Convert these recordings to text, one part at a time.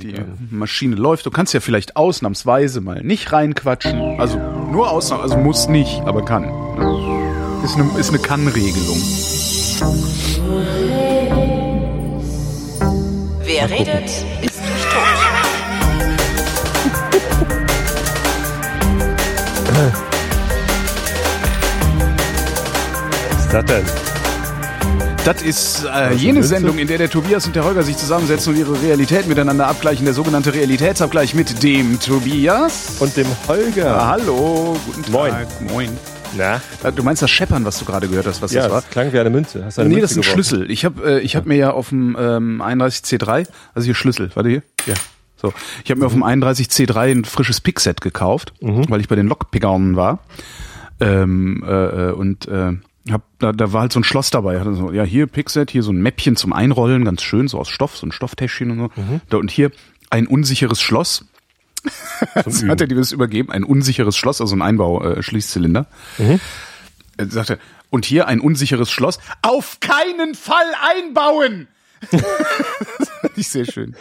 Die Maschine läuft. Du kannst ja vielleicht ausnahmsweise mal nicht reinquatschen. Also nur ausnahmsweise, also muss nicht, aber kann. Ist eine, ist eine Kann-Regelung. Wer redet, ist nicht tot. Was ist das denn? Das ist äh, jene Sendung, in der der Tobias und der Holger sich zusammensetzen und ihre Realität miteinander abgleichen. Der sogenannte Realitätsabgleich mit dem Tobias. Und dem Holger. Ja, hallo, guten Tag. Moin. Moin. Na? Äh, Du meinst das Scheppern, was du gerade gehört hast, was Ja, das war? das klang wie eine Münze. Hast du eine Nee, Münze das ist ein geworfen? Schlüssel. Ich habe äh, ich hab mir ja auf dem ähm, 31C3, also hier Schlüssel, warte hier. Ja. So, ich habe mir auf dem 31C3 ein frisches Pickset gekauft, weil ich bei den Lockpickern war. Ähm, äh, äh, und äh, hab, da, da war halt so ein Schloss dabei. Hatte so, ja, hier Pickset, hier so ein Mäppchen zum Einrollen, ganz schön, so aus Stoff, so ein Stofftäschchen und so. Da, und hier ein unsicheres Schloss. Das hat er dir das übergeben, ein unsicheres Schloss, also ein Einbau-Schließzylinder. Er sagte, und hier ein unsicheres Schloss. Auf keinen Fall einbauen! das fand ich sehr schön.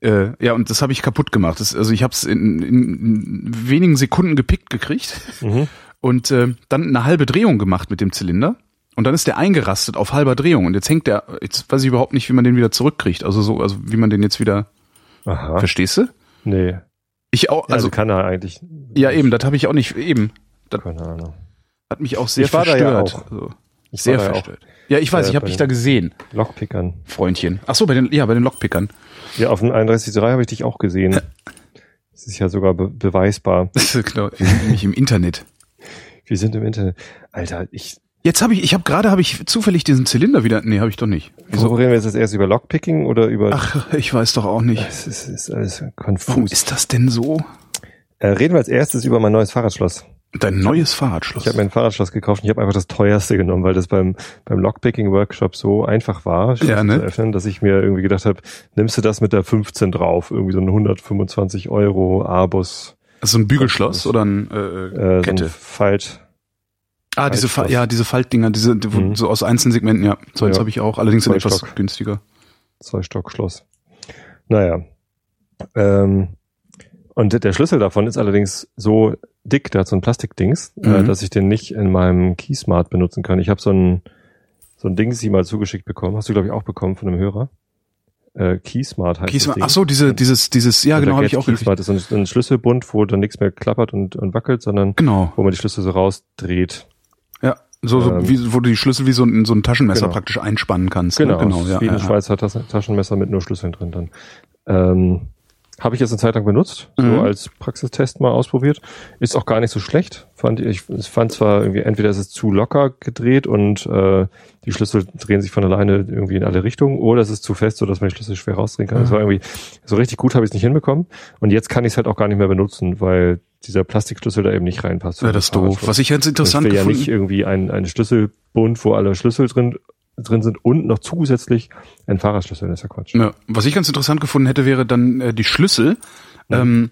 Äh, ja, und das habe ich kaputt gemacht. Das, also ich habe es in, in, in wenigen Sekunden gepickt gekriegt und äh, dann eine halbe Drehung gemacht mit dem Zylinder. Und dann ist der eingerastet auf halber Drehung. Und jetzt hängt der, jetzt weiß ich überhaupt nicht, wie man den wieder zurückkriegt. Also so, also wie man den jetzt wieder, Aha. verstehst du? Nee. Ich auch, Also also, kann er eigentlich. ja eben, das habe ich auch nicht, eben. Das Keine Ahnung. hat mich auch sehr Ich war da ja verstört. auch. Also, Ich sehr war da ja verstört. Ja, ich weiß, Äh, ich habe dich da gesehen. Lockpickern. Freundchen. Ach so, bei den, ja, bei den Lockpickern. Ja, auf dem 31.3 habe ich dich auch gesehen. Das ist ja sogar be beweisbar. genau, nämlich im Internet. Wir sind im Internet. Alter, ich. Jetzt habe ich, ich habe gerade habe ich zufällig diesen Zylinder wieder. Nee, habe ich doch nicht. Wieso reden wir jetzt erst über Lockpicking oder über. Ach, ich weiß doch auch nicht. Es ist, ist alles Warum konfus. ist das denn so? Äh, reden wir als erstes über mein neues Fahrradschloss. Dein neues Fahrradschloss. Ich habe mir ein Fahrradschloss gekauft und ich habe einfach das teuerste genommen, weil das beim, beim Lockpicking-Workshop so einfach war, Schlösser Ja, ne? zu öffnen, dass ich mir irgendwie gedacht habe, nimmst du das mit der 15 drauf, irgendwie so ein 125 Euro Abus, also ein Bügelschloss oder ein äh, äh, so ein Kette. Falt. ah, diese Fa Faltschloss. ja, diese Faltdinger, diese die, Mhm. so aus einzelnen Segmenten. Ja, so eins Ja. habe ich auch. Allerdings in Zwei etwas Stock. günstiger. zwei Stock Schloss. Naja. Ähm, und der Schlüssel davon ist allerdings so dick, der hat so ein Plastikdings, äh, Mhm. dass ich den nicht in meinem Keysmart benutzen kann. Ich habe so ein so ein Dings, sie mal zugeschickt bekommen. Hast du, glaube ich, auch bekommen von einem Hörer. Äh, Keysmart heißt Ding. ach so, diese, dieses, dieses, ja, genau, habe ich auch gekriegt. Keysmart ist so ein, ein Schlüsselbund, wo dann nichts mehr klappert und, und wackelt, sondern Genau. wo man die Schlüssel so rausdreht. Ja, so, so Ähm, wie, wo du die Schlüssel wie so ein, so ein Taschenmesser Genau. praktisch einspannen kannst. Genau, ne? genau ja, wie ein ja, ja. Schweizer Tas Taschenmesser mit nur Schlüsseln drin dann. Ähm, habe ich jetzt eine Zeit lang benutzt, Mhm. so als Praxistest mal ausprobiert. Ist auch gar nicht so schlecht. Fand ich, ich fand zwar irgendwie, entweder ist es zu locker gedreht und äh, die Schlüssel drehen sich von alleine irgendwie in alle Richtungen, oder es ist zu fest, sodass man die Schlüssel schwer rausdrehen kann. Das war irgendwie, so richtig gut habe ich es nicht hinbekommen. Und jetzt kann ich es halt auch gar nicht mehr benutzen, weil dieser Plastikschlüssel da eben nicht reinpasst. Ja, das ist doof. Was ich jetzt Ich interessant will ja nicht irgendwie ein, ein Schlüsselbund, wo alle Schlüssel drin, drin sind und noch zusätzlich ein Fahrradschlüssel. Das ist ja Quatsch. Ja, was ich ganz interessant gefunden hätte, wäre dann äh, die Schlüssel ähm,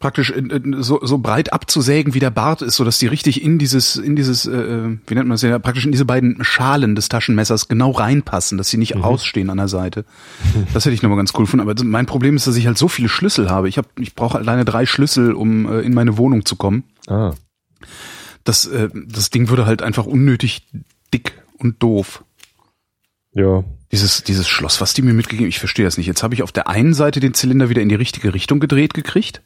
praktisch in, in, so, so breit abzusägen, wie der Bart ist, so dass die richtig in dieses, in dieses, äh, wie nennt man das ja, praktisch in diese beiden Schalen des Taschenmessers genau reinpassen, dass sie nicht ausstehen an der Seite. Das hätte ich nochmal ganz cool gefunden. Aber mein Problem ist, dass ich halt so viele Schlüssel habe. Ich habe, ich brauche alleine drei Schlüssel, um äh, in meine Wohnung zu kommen. Ah, Das, äh, das Ding würde halt einfach unnötig dick und doof. Ja. Dieses, dieses Schloss, was die mir mitgegeben, ich verstehe das nicht. Jetzt habe ich auf der einen Seite den Zylinder wieder in die richtige Richtung gedreht gekriegt.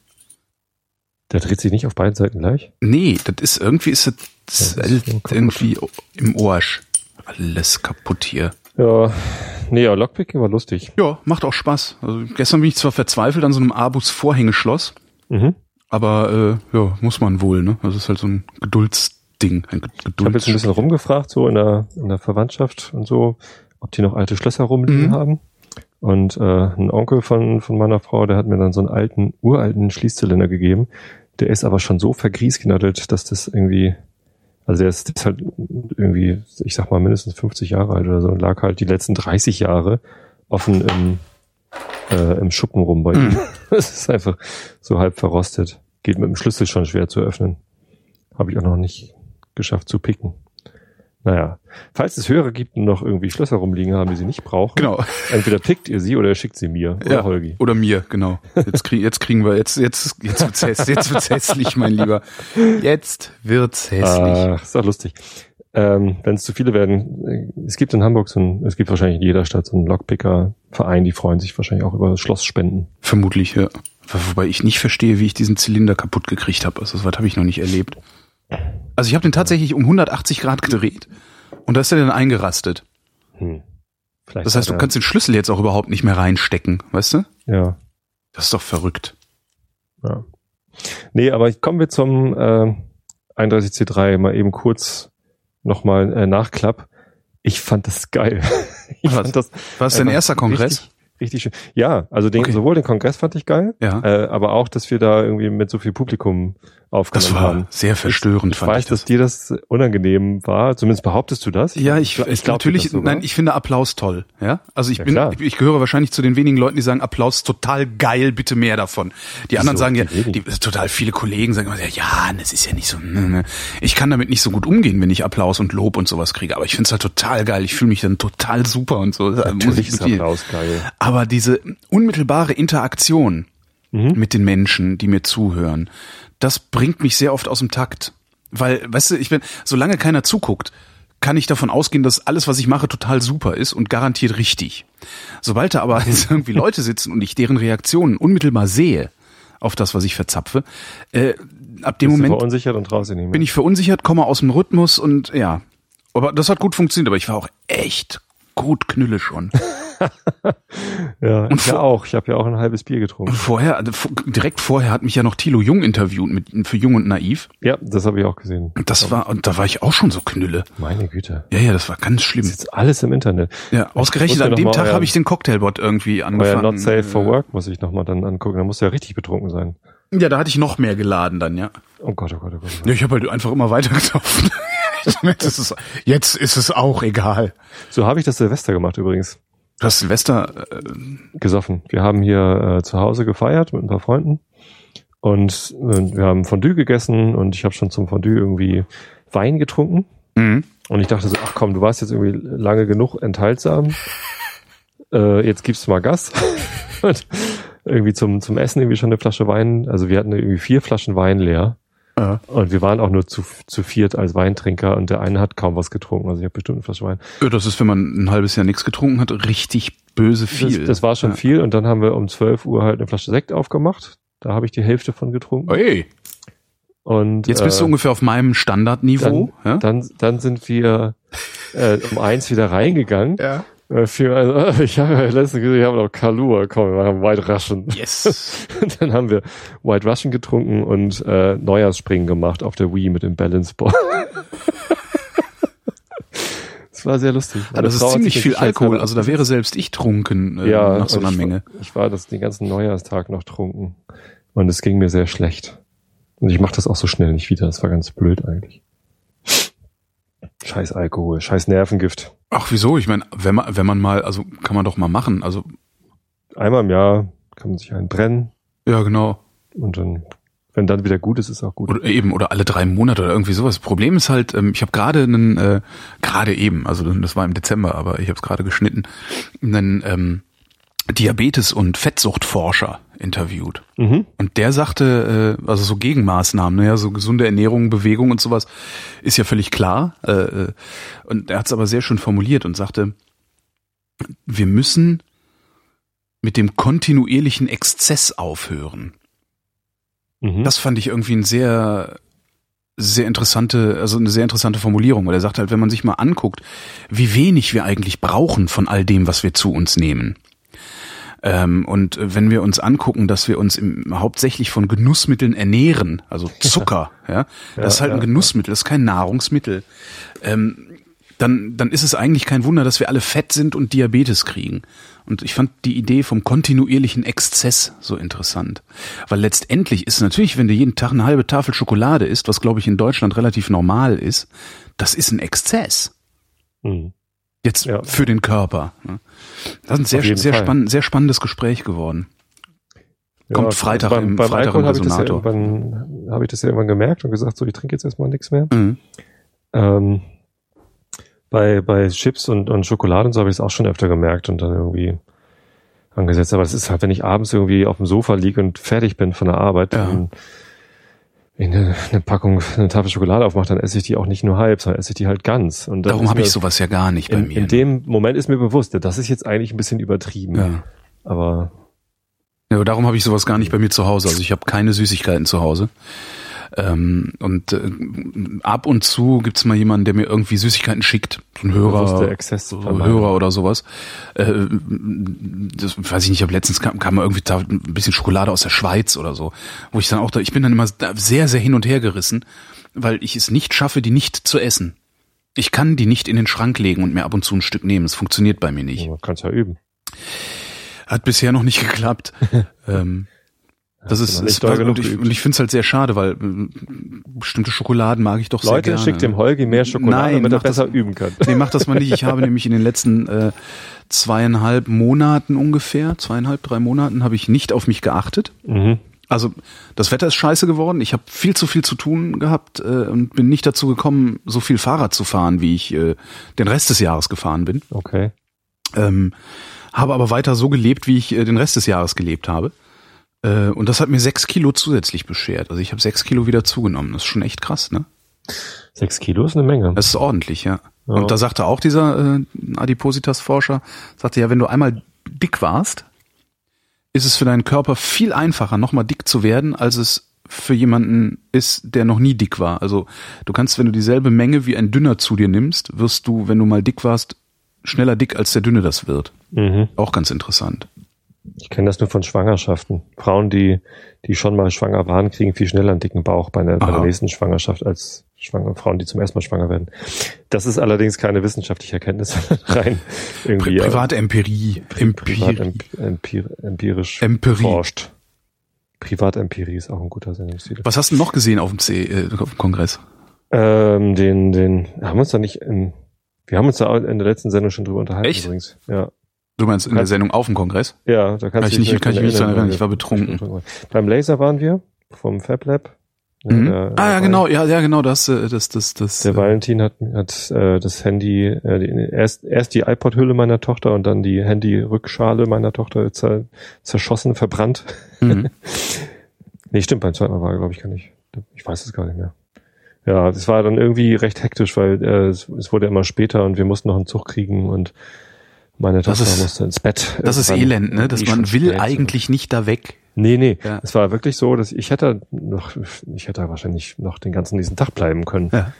Der dreht sich nicht auf beiden Seiten gleich. Nee, das ist irgendwie ist das, das ist so irgendwie im Arsch. Alles kaputt hier. Ja. Nee, ja, Lockpicking war lustig. Ja, macht auch Spaß. Also gestern bin ich zwar verzweifelt an so einem Abus Vorhängeschloss, Mhm. aber äh, ja, muss man wohl, ne? Das ist halt so ein Geduldsding, ein Ge- Ich habe jetzt ein Gedulds bisschen rumgefragt, so in der, in der Verwandtschaft und so, ob die noch alte Schlösser rumliegen Mhm. haben. Und äh, ein Onkel von, von meiner Frau, der hat mir dann so einen alten, uralten Schließzylinder gegeben. Der ist aber schon so vergriesknattelt, dass das irgendwie, also der ist, der ist halt irgendwie, ich sag mal, mindestens 50 Jahre alt oder so und lag halt die letzten 30 Jahre offen im, äh, im Schuppen rum bei ihm. Das ist einfach so halb verrostet. Geht mit dem Schlüssel schon schwer zu öffnen. Habe ich auch noch nicht geschafft zu picken. Naja, falls es Hörer gibt und noch irgendwie Schlösser rumliegen haben, die sie nicht brauchen, Genau. entweder pickt ihr sie oder ihr schickt sie mir oder Ja, Holgi. Oder mir, genau. Jetzt, krieg, jetzt kriegen wir, jetzt, jetzt, jetzt wird's hässlich, jetzt wird's hässlich, mein Lieber. Jetzt wird's hässlich. Ach, ist doch lustig. Ähm, Wenn es zu viele werden, äh, es gibt in Hamburg so ein, es gibt wahrscheinlich in jeder Stadt so einen Lockpicker-Verein, die freuen sich wahrscheinlich auch über Schlossspenden. Vermutlich, ja. Wobei ich nicht verstehe, wie ich diesen Zylinder kaputt gekriegt habe. Also, das was habe ich noch nicht erlebt. Also ich habe den tatsächlich um 180 Grad gedreht und da ist er dann eingerastet. Hm. Vielleicht Das heißt, du kannst den Schlüssel jetzt auch überhaupt nicht mehr reinstecken, weißt du? Ja, Das ist doch verrückt. ja. Nee, aber kommen wir zum äh, 31C3 mal eben kurz nochmal äh, Nachklapp. Ich fand das geil. Ich Was? fand das War es dein erster Kongress? Richtig, richtig schön. Ja, also den, Okay. sowohl den Kongress fand ich geil, Ja. äh, aber auch, dass wir da irgendwie mit so viel Publikum aufgenommen Das war haben. sehr verstörend, Ich fand weiß, ich das. dass dir das unangenehm war. Zumindest behauptest du das. Ja, ich, ich, glaub dir natürlich, nein, ich finde Applaus toll, ja. Also ich Ja, bin, ich, ich gehöre wahrscheinlich zu den wenigen Leuten, die sagen Applaus total geil, bitte mehr davon. Die anderen sagen ja, Die total viele Kollegen sagen immer, ja, ja, das ist ja nicht so, ne, ne. ich kann damit nicht so gut umgehen, wenn ich Applaus und Lob und sowas kriege, aber ich finde es halt total geil, ich fühle mich dann total super und so. Natürlich ich ist Applaus geil. Aber diese unmittelbare Interaktion Mhm. mit den Menschen, die mir zuhören, das bringt mich sehr oft aus dem Takt. Weil, weißt du, ich bin, solange keiner zuguckt, kann ich davon ausgehen, dass alles, was ich mache, total super ist und garantiert richtig. Sobald da aber jetzt irgendwie Leute sitzen und ich deren Reaktionen unmittelbar sehe auf das, was ich verzapfe, äh, ab dem Bist Moment verunsichert und nicht mehr. bin ich verunsichert, komme aus dem Rhythmus und ja. Aber das hat gut funktioniert, aber ich war auch echt gut Knülle schon. ja, und ich ja auch. Ich habe ja auch ein halbes Bier Und getrunken. vorher, also direkt vorher hat mich ja noch Thilo Jung interviewt mit, für Jung und Naiv. Ja, das habe ich auch gesehen. Und das war, und da war ich auch schon so Knülle. Meine Güte. Ja, ja, das war ganz schlimm. Das ist jetzt alles im Internet. Ja, ausgerechnet an dem Tag euer- habe ich den Cocktailbot irgendwie Euer angefangen. Not Safe for Work muss ich nochmal dann angucken. Da muss ja richtig betrunken sein. Ja, da hatte ich noch mehr geladen dann, ja. Oh Gott, oh Gott, oh Gott. Oh Gott. Ja, ich habe halt einfach immer weiter getroffen. jetzt, ist es, jetzt ist es auch egal. So habe ich das Silvester gemacht übrigens. Du hast Silvester, äh, Gesoffen. Wir haben hier äh, zu Hause gefeiert mit ein paar Freunden. Und äh, wir haben Fondue gegessen und ich habe schon zum Fondue irgendwie Wein getrunken. mhm. Und ich dachte so, ach komm, du warst jetzt irgendwie lange genug enthaltsam. Äh, jetzt gibst du mal Gas. und irgendwie zum, zum Essen irgendwie schon eine Flasche Wein. Also wir hatten irgendwie vier Flaschen Wein leer. Ja. Und wir waren auch nur zu, zu viert als Weintrinker und der eine hat kaum was getrunken. Also ich habe bestimmt eine Flasche Wein. Ja, das ist, wenn man ein halbes Jahr nichts getrunken hat, richtig böse viel. Das, das war schon ja. viel und dann haben wir um 12 Uhr halt eine Flasche Sekt aufgemacht. Da habe ich die Hälfte von getrunken. Ey, Und jetzt bist du äh, ungefähr auf meinem Standardniveau. ja? dann, dann sind wir äh, um eins wieder reingegangen. ja. Äh, für, also, ich habe ja letztens gesehen, ich habe noch Kalua, komm, wir machen White Russian. Yes. Dann haben wir White Russian getrunken und äh, Neujahrsspringen gemacht auf der Wii mit dem Balance Ball. Das war sehr lustig. Ja, das ist Frau ziemlich viel Alkohol. Also da wäre selbst ich trunken äh, ja, nach so einer ich Menge. Ich war das den ganzen Neujahrstag noch trunken und es ging mir sehr schlecht. Und ich mache das auch so schnell nicht wieder. Das war ganz blöd eigentlich. Scheiß Alkohol, scheiß Nervengift. Ach, wieso? Ich meine, wenn man, wenn man mal, also kann man doch mal machen. Also, Einmal im Jahr kann man sich einen brennen ja, genau. und dann, wenn dann wieder gut ist, ist auch gut. Oder eben, oder alle drei Monate oder irgendwie sowas. Das Problem ist halt, ähm, ich habe gerade einen, äh, gerade eben, also das war im Dezember, aber ich habe es gerade geschnitten, einen ähm, Diabetes- und Fettsuchtforscher interviewt. Mhm. Und der sagte, äh, also so Gegenmaßnahmen, ne, ja, so gesunde Ernährung, Bewegung und sowas, ist ja völlig klar. Äh, äh, und er hat es aber sehr schön formuliert und sagte, wir müssen mit dem kontinuierlichen Exzess aufhören. Mhm. Das fand ich irgendwie ein sehr, sehr interessante, also eine sehr interessante Formulierung, weil er sagt halt, wenn man sich mal anguckt, wie wenig wir eigentlich brauchen von all dem, was wir zu uns nehmen. Ähm, und wenn wir uns angucken, dass wir uns im, hauptsächlich von Genussmitteln ernähren, also Zucker, ja, das ist halt ein ja, Genussmittel, das ist kein Nahrungsmittel, ähm, dann, dann ist es eigentlich kein Wunder, dass wir alle fett sind und Diabetes kriegen. Und ich fand die Idee vom kontinuierlichen Exzess so interessant. Weil letztendlich ist natürlich, wenn du jeden Tag eine halbe Tafel Schokolade isst, was glaube ich in Deutschland relativ normal ist, das ist ein Exzess. Mhm. Jetzt Ja. für den Körper. ne? Das ist ein sehr, sehr, spannend, sehr spannendes Gespräch geworden. Kommt Freitag beim, im- beim Freitag Alkohol im habe ich, ja Resonator. habe ich das ja irgendwann gemerkt und gesagt, so, ich trinke jetzt erstmal nichts mehr. Mhm. Ähm, bei, bei Chips und, und Schokolade und so habe ich es auch schon öfter gemerkt und dann irgendwie angesetzt. Aber das ist halt, wenn ich abends irgendwie auf dem Sofa liege und fertig bin von der Arbeit, Ja. dann eine, eine Packung, eine Tafel Schokolade aufmache, dann esse ich die auch nicht nur halb, sondern esse ich die halt ganz. Und Darum habe ich sowas ja gar nicht bei in, mir. in dem Moment ist mir bewusst, das ist jetzt eigentlich ein bisschen übertrieben. ja. Aber Ja, aber darum habe ich sowas gar nicht bei mir zu Hause. Also ich habe keine Süßigkeiten zu Hause. Ähm, und äh, ab und zu gibt's mal jemanden, der mir irgendwie Süßigkeiten schickt. So ein Hörer, so Hörer oder sowas. Äh, das weiß ich nicht, aber letztens kam, kam mal irgendwie da ein bisschen Schokolade aus der Schweiz oder so. Wo ich dann auch da, ich bin dann immer sehr, sehr hin und her gerissen, weil ich es nicht schaffe, die nicht zu essen. Ich kann die nicht in den Schrank legen und mir ab und zu ein Stück nehmen. Das funktioniert bei mir nicht. Man kann es ja üben. Hat bisher noch nicht geklappt. ähm, das ist, ist und genug ich, und ich finde es halt sehr schade, weil äh, bestimmte Schokoladen mag ich doch sehr Leute, gerne. schickt dem Holgi mehr Schokolade, Nein, damit er mach das- besser üben kann. Nee, mach das mal nicht. Ich habe nämlich in den letzten äh, zweieinhalb Monaten ungefähr, zweieinhalb, drei Monaten, habe ich nicht auf mich geachtet. Mhm. Also das Wetter ist scheiße geworden. Ich habe viel zu viel zu tun gehabt äh, und bin nicht dazu gekommen, so viel Fahrrad zu fahren, wie ich äh, den Rest des Jahres gefahren bin. Okay. Ähm, habe aber weiter so gelebt, wie ich äh, den Rest des Jahres gelebt habe. Äh, und das hat mir sechs Kilo zusätzlich beschert. Also ich habe sechs Kilo wieder zugenommen. Das ist schon echt krass, ne? Sechs Kilo ist eine Menge. Das ist ordentlich, ja. Ja. Und da sagte auch dieser äh, Adipositas-Forscher, sagte ja, wenn du einmal dick warst, ist es für deinen Körper viel einfacher, nochmal dick zu werden, als es für jemanden ist, der noch nie dick war. Also du kannst, wenn du dieselbe Menge wie ein Dünner zu dir nimmst, wirst du, wenn du mal dick warst, schneller dick, als der Dünne das wird. Mhm. Auch ganz interessant. Ich kenne das nur von Schwangerschaften. Frauen, die, die schon mal schwanger waren, kriegen viel schneller einen dicken Bauch bei, einer, bei der Aha. nächsten Schwangerschaft als schwangere Frauen, die zum ersten Mal schwanger werden. Das ist allerdings keine wissenschaftliche Erkenntnis, rein irgendwie Pri Privatempirie. privat empir, empirisch Empirie. forscht. Privatempirie ist auch ein guter Sendungstitel. Was hast du noch gesehen auf dem, C, äh, auf dem Kongress? Ähm, den, den, haben wir uns da nicht in, wir haben uns da in der letzten Sendung schon drüber unterhalten Echt? übrigens. Ja. Du meinst in der Sendung auf dem Kongress? Ja, da kannst Kann du dich nicht, kann ich mich daran erinnern, ich war betrunken. Beim Laser waren wir vom Fab Lab. Mhm. der- ah ja, genau, ja, ja, genau, das, äh, das, das, das. Der äh, Valentin hat, hat äh, das Handy, äh, die, erst, erst die iPod-Hülle meiner Tochter und dann die Handy-Rückschale meiner Tochter zer, zerschossen, verbrannt. mhm. Nee, stimmt, beim zweiten Mal war, glaube ich, gar nicht. Ich weiß es gar nicht mehr. Ja, es war dann irgendwie recht hektisch, weil äh, es, es wurde immer später und wir mussten noch einen Zug kriegen und meine Tochter ist- musste ins Bett. Das ist elend, ne? Dass man will eigentlich nicht da weg. Nee, nee. Ja. Es war wirklich so, dass ich hätte noch, ich hätte wahrscheinlich noch den ganzen nächsten Tag bleiben können. Ja.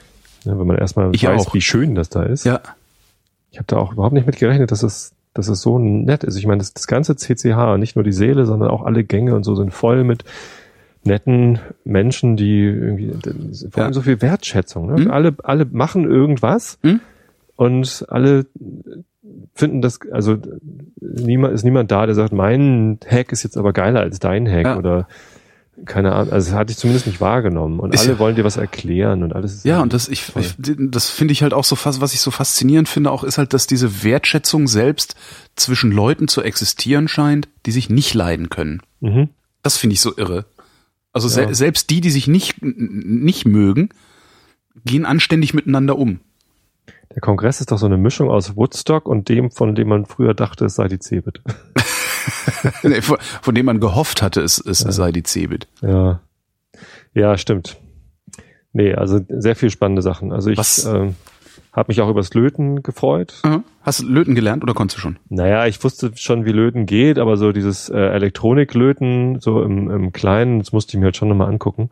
Ne, wenn man erstmal Ich weiß, auch. wie schön das da ist. Ja. Ich habe da auch überhaupt nicht mit gerechnet, dass es, dass es so nett ist. Ich meine, das, das ganze CCH, nicht nur die Seele, sondern auch alle Gänge und so sind voll mit netten Menschen, die irgendwie vor allem Ja. so viel Wertschätzung. Ne? Mhm. Alle, alle machen irgendwas Mhm. und alle finden das, also niemand ist niemand da, der sagt, mein Hack ist jetzt aber geiler als dein Hack Ja. oder keine Ahnung. Also das hatte ich zumindest nicht wahrgenommen. Und Ist alle ja- wollen dir was erklären und alles. Ist Ja, und das, ich, ich das finde ich halt auch so fast, was ich so faszinierend finde, auch ist halt, dass diese Wertschätzung selbst zwischen Leuten zu existieren scheint, die sich nicht leiden können. Mhm. Das finde ich so irre. Also Ja. se selbst die, die sich nicht, nicht mögen, gehen anständig miteinander um. Der Kongress ist doch so eine Mischung aus Woodstock und dem, von dem man früher dachte, es sei die Cebit. Nee, von, von dem man gehofft hatte, es, es sei die Cebit. Ja. Ja, stimmt. Nee, also sehr viel spannende Sachen. Also ich ähm, habe mich auch übers Löten gefreut. Aha. Hast du Löten gelernt oder konntest du schon? Naja, ich wusste schon, wie Löten geht, aber so dieses äh, Elektroniklöten, so im, im Kleinen, das musste ich mir halt schon nochmal angucken.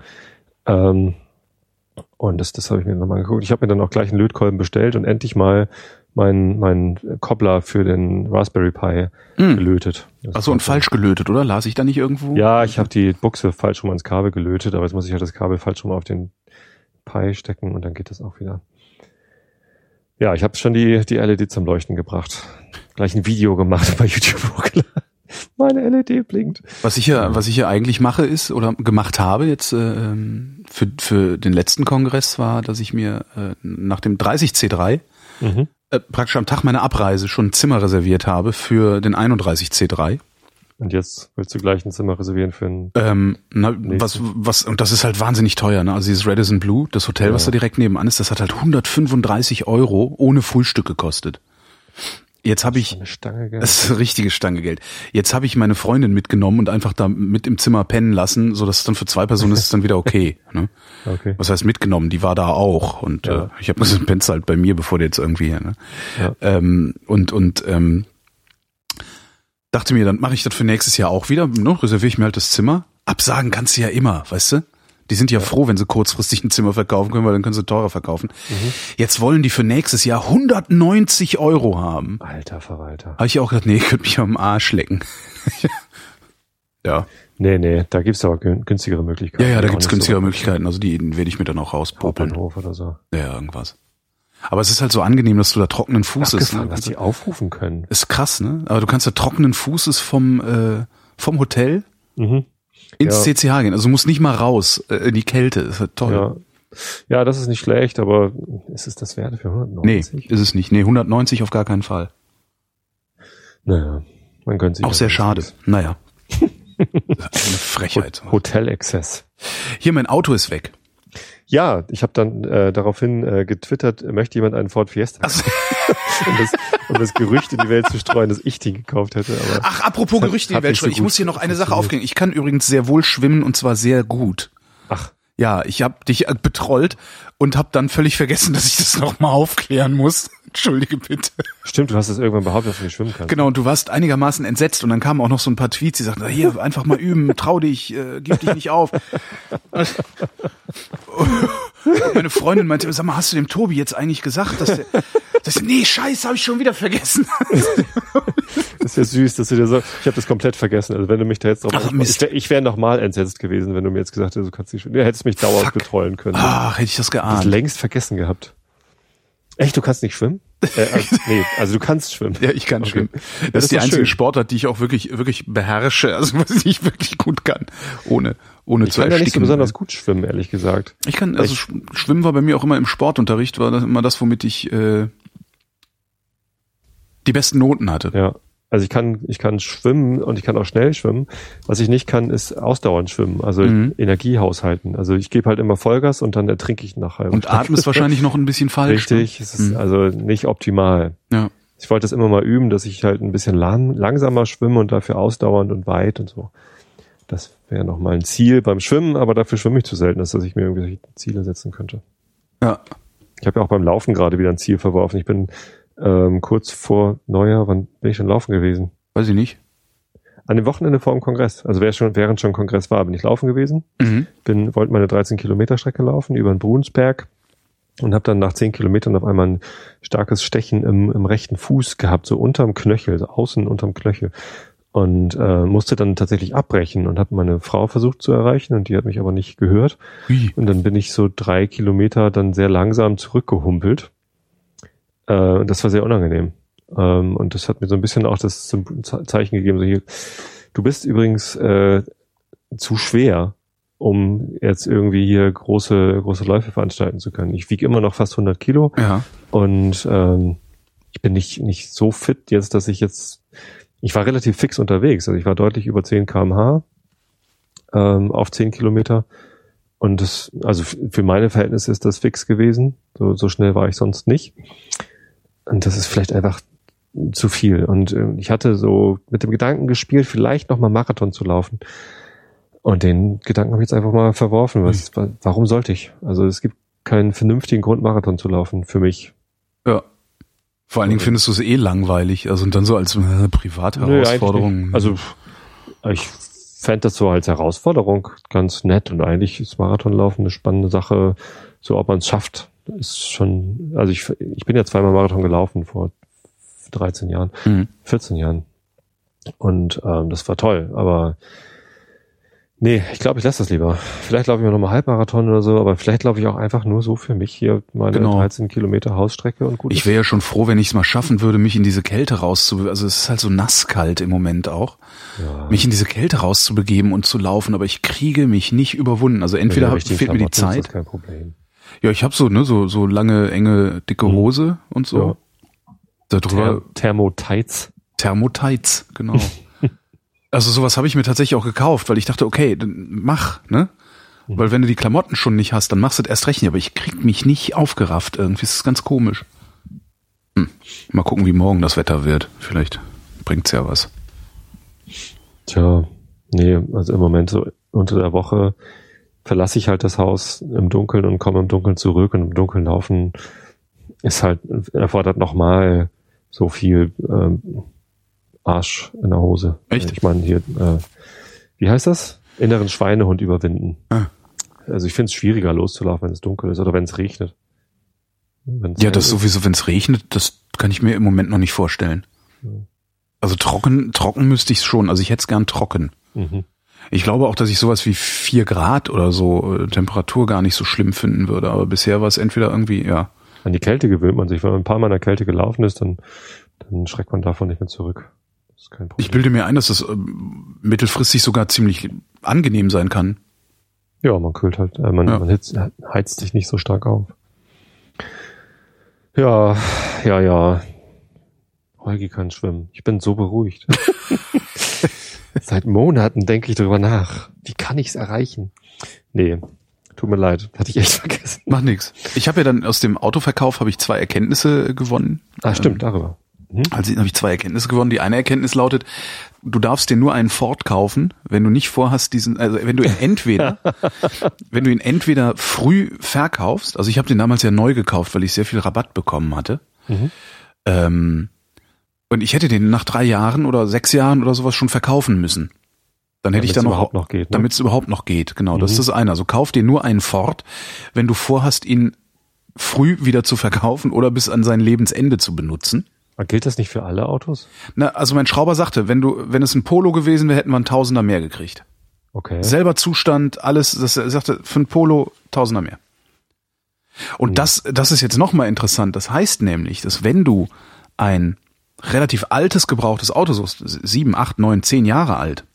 Ähm, und das, das habe ich mir nochmal angeguckt. Ich habe mir dann auch gleich einen Lötkolben bestellt und endlich mal meinen mein Koppler für den Raspberry Pi Mhm. gelötet. Achso, und falsch gelötet, oder? Las ich da nicht irgendwo? Ja, ich habe die Buchse falsch rum ans Kabel gelötet, aber jetzt muss ich halt das Kabel falsch rum auf den Pi stecken und dann geht das auch wieder. Ja, ich habe schon die, die LED zum Leuchten gebracht. Gleich ein Video gemacht bei YouTube hochgeladen. Meine LED blinkt. Was ich ja, was ich ja eigentlich mache ist oder gemacht habe jetzt äh, ähm, für für den letzten Kongress war, dass ich mir äh, nach dem 30C3 Mhm. äh, praktisch am Tag meiner Abreise schon ein Zimmer reserviert habe für den 31C3. Und jetzt willst du gleich ein Zimmer reservieren für ein. Ähm, na, was, was, und das ist halt wahnsinnig teuer, ne? Also dieses Radisson Blue, das Hotel, was da direkt nebenan ist, das hat halt 135 Euro ohne Frühstück gekostet. Jetzt habe ich, das ist richtige Stange Geld. Jetzt habe ich meine Freundin mitgenommen und einfach da mit im Zimmer pennen lassen, so dass es dann für zwei Personen ist es dann wieder okay. Ne? Okay. Was heißt mitgenommen? Die war da auch und Ja. äh, ich habe gesagt, pennst halt bei mir, bevor du jetzt irgendwie. Ne? Ja. Ähm, und und ähm, dachte mir, dann mache ich das für nächstes Jahr auch wieder. Ne? Reserviere ich mir halt das Zimmer. Absagen kannst du ja immer, weißt du? Die sind ja, froh, wenn sie kurzfristig ein Zimmer verkaufen können, weil dann können sie teurer verkaufen. Mhm. Jetzt wollen die für nächstes Jahr 190 Euro haben. Alter Verwalter. Habe ich auch gedacht, nee, ich könnte mich am Arsch lecken. ja. Nee, nee, da gibt's aber gün- günstigere Möglichkeiten. Ja, ja, da gibt's günstigere so Möglichkeiten. Also die werde ich mir dann auch rauspopeln. Hauptbahnhof oder so. Ja, irgendwas. Aber es ist halt so angenehm, dass du da trockenen Fußes. Ne? was die aufrufen können. Ist krass, ne? Aber du kannst da trockenen Fußes vom äh, vom Hotel Mhm. Ins Ja. CCH gehen. Also du musst nicht mal raus äh, in die Kälte. ist halt toll. Ja. ja, das ist nicht schlecht, aber ist es das wert für Nee, 190? ist es nicht. Nee, 190 auf gar keinen Fall. Naja, man gönnt sich. Auch das sehr schade. Naja. Eine Frechheit. Ho- Hotelexzess. Hier, mein Auto ist weg. Ja, ich habe dann äh, daraufhin äh, getwittert, möchte jemand einen Ford Fiesta, Ach, um, das, um das Gerücht in die Welt zu streuen, dass ich den gekauft hätte. Aber ach apropos Hat- Gerüchte in die Welt nicht so streuen. Ich muss hier noch eine Sache aufklären. Ich kann übrigens sehr wohl schwimmen und zwar sehr gut. ach, Ja, ich habe dich betrollt und habe dann völlig vergessen, dass ich das nochmal aufklären muss. Entschuldige bitte. stimmt, du hast es irgendwann behauptet, dass du nicht schwimmen kannst. Genau, und du warst einigermaßen entsetzt und dann kamen auch noch so ein paar Tweets, die sagten, "Na, hier, einfach mal üben, trau dich, äh, gib dich nicht auf. Und meine Freundin meinte, sag mal, hast du dem Tobi jetzt eigentlich gesagt, dass der, dass, nee, scheiße, habe ich schon wieder vergessen. Das ist ja süß, dass du dir so, ich habe das komplett vergessen. Also wenn du mich da jetzt drauf, Ach, ich, Mist. wär- ich wäre noch mal entsetzt gewesen, wenn du mir jetzt gesagt hättest, du kannst nicht, du hättest mich dauernd Fuck. betrollen können. Ach, hätte ich das das geahnt. längst vergessen gehabt. Echt, du kannst nicht schwimmen? Äh, also, nee, also du kannst schwimmen. Ja, ich kann Okay. schwimmen. Das, das ist die einzige schön. Sportart, die ich auch wirklich, wirklich beherrsche, also was ich wirklich gut kann, ohne, ohne Ich zu kann ja nicht so ersticken. besonders gut schwimmen, ehrlich gesagt. Ich kann, also Ich- Sch- Schwimmen war bei mir auch immer im Sportunterricht, war das immer das, womit ich äh, die besten Noten hatte. Ja. Also ich kann, ich kann schwimmen und ich kann auch schnell schwimmen. Was ich nicht kann, ist ausdauernd schwimmen, also Mhm. Energie haushalten. Also ich gebe halt immer Vollgas und dann ertrinke ich nach halber Und Stunde. atmest wahrscheinlich noch ein bisschen falsch. ne? Richtig, es ist Mhm. also nicht optimal. Ja. Ich wollte das immer mal üben, dass ich halt ein bisschen lang, langsamer schwimme und dafür ausdauernd und weit und so. Das wäre noch mal ein Ziel beim Schwimmen, aber dafür schwimme ich zu selten, dass ich mir irgendwelche Ziele setzen könnte. Ja. Ich habe ja auch beim Laufen gerade wieder ein Ziel verworfen. Ich bin ähm, kurz vor Neujahr, wann bin ich schon laufen gewesen? Weiß ich nicht. An dem Wochenende vor dem Kongress. Also wer schon, während schon Kongress war, bin ich laufen gewesen. Mhm. Bin, wollte meine 13 Kilometer Strecke laufen über den Brunsberg und habe dann nach 10 Kilometern auf einmal ein starkes Stechen im, im rechten Fuß gehabt, so unterm Knöchel, so außen unterm Knöchel. Und äh, musste dann tatsächlich abbrechen und habe meine Frau versucht zu erreichen und die hat mich aber nicht gehört. Wie? Und dann bin ich so drei Kilometer dann sehr langsam zurückgehumpelt. Äh, und das war sehr unangenehm. Ähm, und das hat mir so ein bisschen auch das Zeichen gegeben, so hier, du bist übrigens äh, zu schwer, um jetzt irgendwie hier große, große Läufe veranstalten zu können. Ich wiege immer noch fast 100 Kilo Ja. und ähm, ich bin nicht, nicht so fit jetzt, dass ich jetzt, ich war relativ fix unterwegs. Also ich war deutlich über 10 kmh ähm, auf 10 Kilometer. Und das, also für meine Verhältnisse ist das fix gewesen. So, so schnell war ich sonst nicht. Und das ist vielleicht einfach zu viel. Und äh, ich hatte so mit dem Gedanken gespielt, vielleicht nochmal Marathon zu laufen. Und den Gedanken habe ich jetzt einfach mal verworfen. Was, wa- warum sollte ich? Also es gibt keinen vernünftigen Grund, Marathon zu laufen, für mich. Ja. Vor allen Dingen findest du es eh langweilig. Also und dann so als äh, private Nö. Also ich fände das so als Herausforderung ganz nett und eigentlich ist Marathonlaufen eine spannende Sache. So ob man es schafft, ist schon. Also ich, ich bin ja zweimal Marathon gelaufen vor 13 Jahren, Mhm. 14 Jahren und ähm, das war toll. Aber nee, ich glaube, ich lasse das lieber. Vielleicht laufe ich auch nochmal Halbmarathon oder so, aber vielleicht laufe ich auch einfach nur so für mich hier meine Genau. 13 Kilometer Hausstrecke und gut. Ich wäre ja schon froh, wenn ich es mal schaffen würde, mich in diese Kälte rauszubegeben. Also es ist halt so nasskalt im Moment auch. ja. Mich in diese Kälte rauszubegeben und zu laufen, aber ich kriege mich nicht überwunden. Also entweder richtigen fehlt mir die Zeit. ist kein Problem. Ja, ich habe so, ne, so, so lange, enge, dicke Mhm. Hose und so. Ja. Darüber Ther Thermotights. Thermotights, genau. Also sowas habe ich mir tatsächlich auch gekauft, weil ich dachte, okay, dann mach, ne? Mhm. Weil wenn du die Klamotten schon nicht hast, dann machst du das erst recht nicht. Aber ich krieg mich nicht aufgerafft irgendwie. Ist ganz komisch. Hm. Mal gucken, wie morgen das Wetter wird. Vielleicht bringt's ja was. Tja, nee, also im Moment so unter der Woche verlasse ich halt das Haus im Dunkeln und komme im Dunkeln zurück und im Dunkeln laufen ist halt, erfordert nochmal so viel ähm, Arsch in der Hose. Echt? Ich meine hier, äh, wie heißt das? Inneren Schweinehund überwinden. Ah. Also ich finde es schwieriger loszulaufen, wenn es dunkel ist oder wenn es regnet. Wenn's Ja, das ist. sowieso, wenn es regnet, das kann ich mir im Moment noch nicht vorstellen. Also trocken, trocken müsste ich schon. Also ich hätte es gern trocken. Mhm. Ich glaube auch, dass ich sowas wie vier Grad oder so äh, Temperatur gar nicht so schlimm finden würde. Aber bisher war es entweder irgendwie, ja. An die Kälte gewöhnt man sich. Wenn man ein paar Mal in der Kälte gelaufen ist, dann, dann schreckt man davon nicht mehr zurück. Das ist kein Problem. Ich bilde mir ein, dass das ähm, mittelfristig sogar ziemlich angenehm sein kann. Ja, man kühlt halt, äh, man, Ja. man hitzt, heizt sich nicht so stark auf. Ja, ja, ja. Holgi kann schwimmen. Ich bin so beruhigt. Seit Monaten denke ich darüber nach. Wie kann ich es erreichen? Nee, tut mir leid. Hatte ich echt vergessen. Macht nix. Ich habe ja dann aus dem Autoverkauf habe ich zwei Erkenntnisse gewonnen. Ah, stimmt, darüber. Also habe ich zwei Erkenntnisse gewonnen. Die eine Erkenntnis lautet, du darfst dir nur einen Ford kaufen, wenn du nicht vorhast, diesen, also wenn du ihn entweder, wenn du ihn entweder früh verkaufst, also ich habe den damals ja neu gekauft, weil ich sehr viel Rabatt bekommen hatte. Mhm. Ähm, und ich hätte den nach drei Jahren oder sechs Jahren oder sowas schon verkaufen müssen. Dann hätte ich Damit's dann noch, überhaupt noch geht, ne? damit es überhaupt noch geht. Genau, das Mhm. ist das eine. Also kauf dir nur einen Ford, wenn du vorhast, ihn früh wieder zu verkaufen oder bis an sein Lebensende zu benutzen. Aber Gilt das nicht für alle Autos? Na, also mein Schrauber sagte, wenn du, wenn es ein Polo gewesen wäre, hätten wir einen Tausender mehr gekriegt. Okay. Selber Zustand, alles, das er sagte, für ein Polo Tausender mehr. Und Hm. das, das ist jetzt nochmal interessant. Das heißt nämlich, dass wenn du ein relativ altes gebrauchtes Auto suchst, sieben, acht, neun, zehn Jahre alt,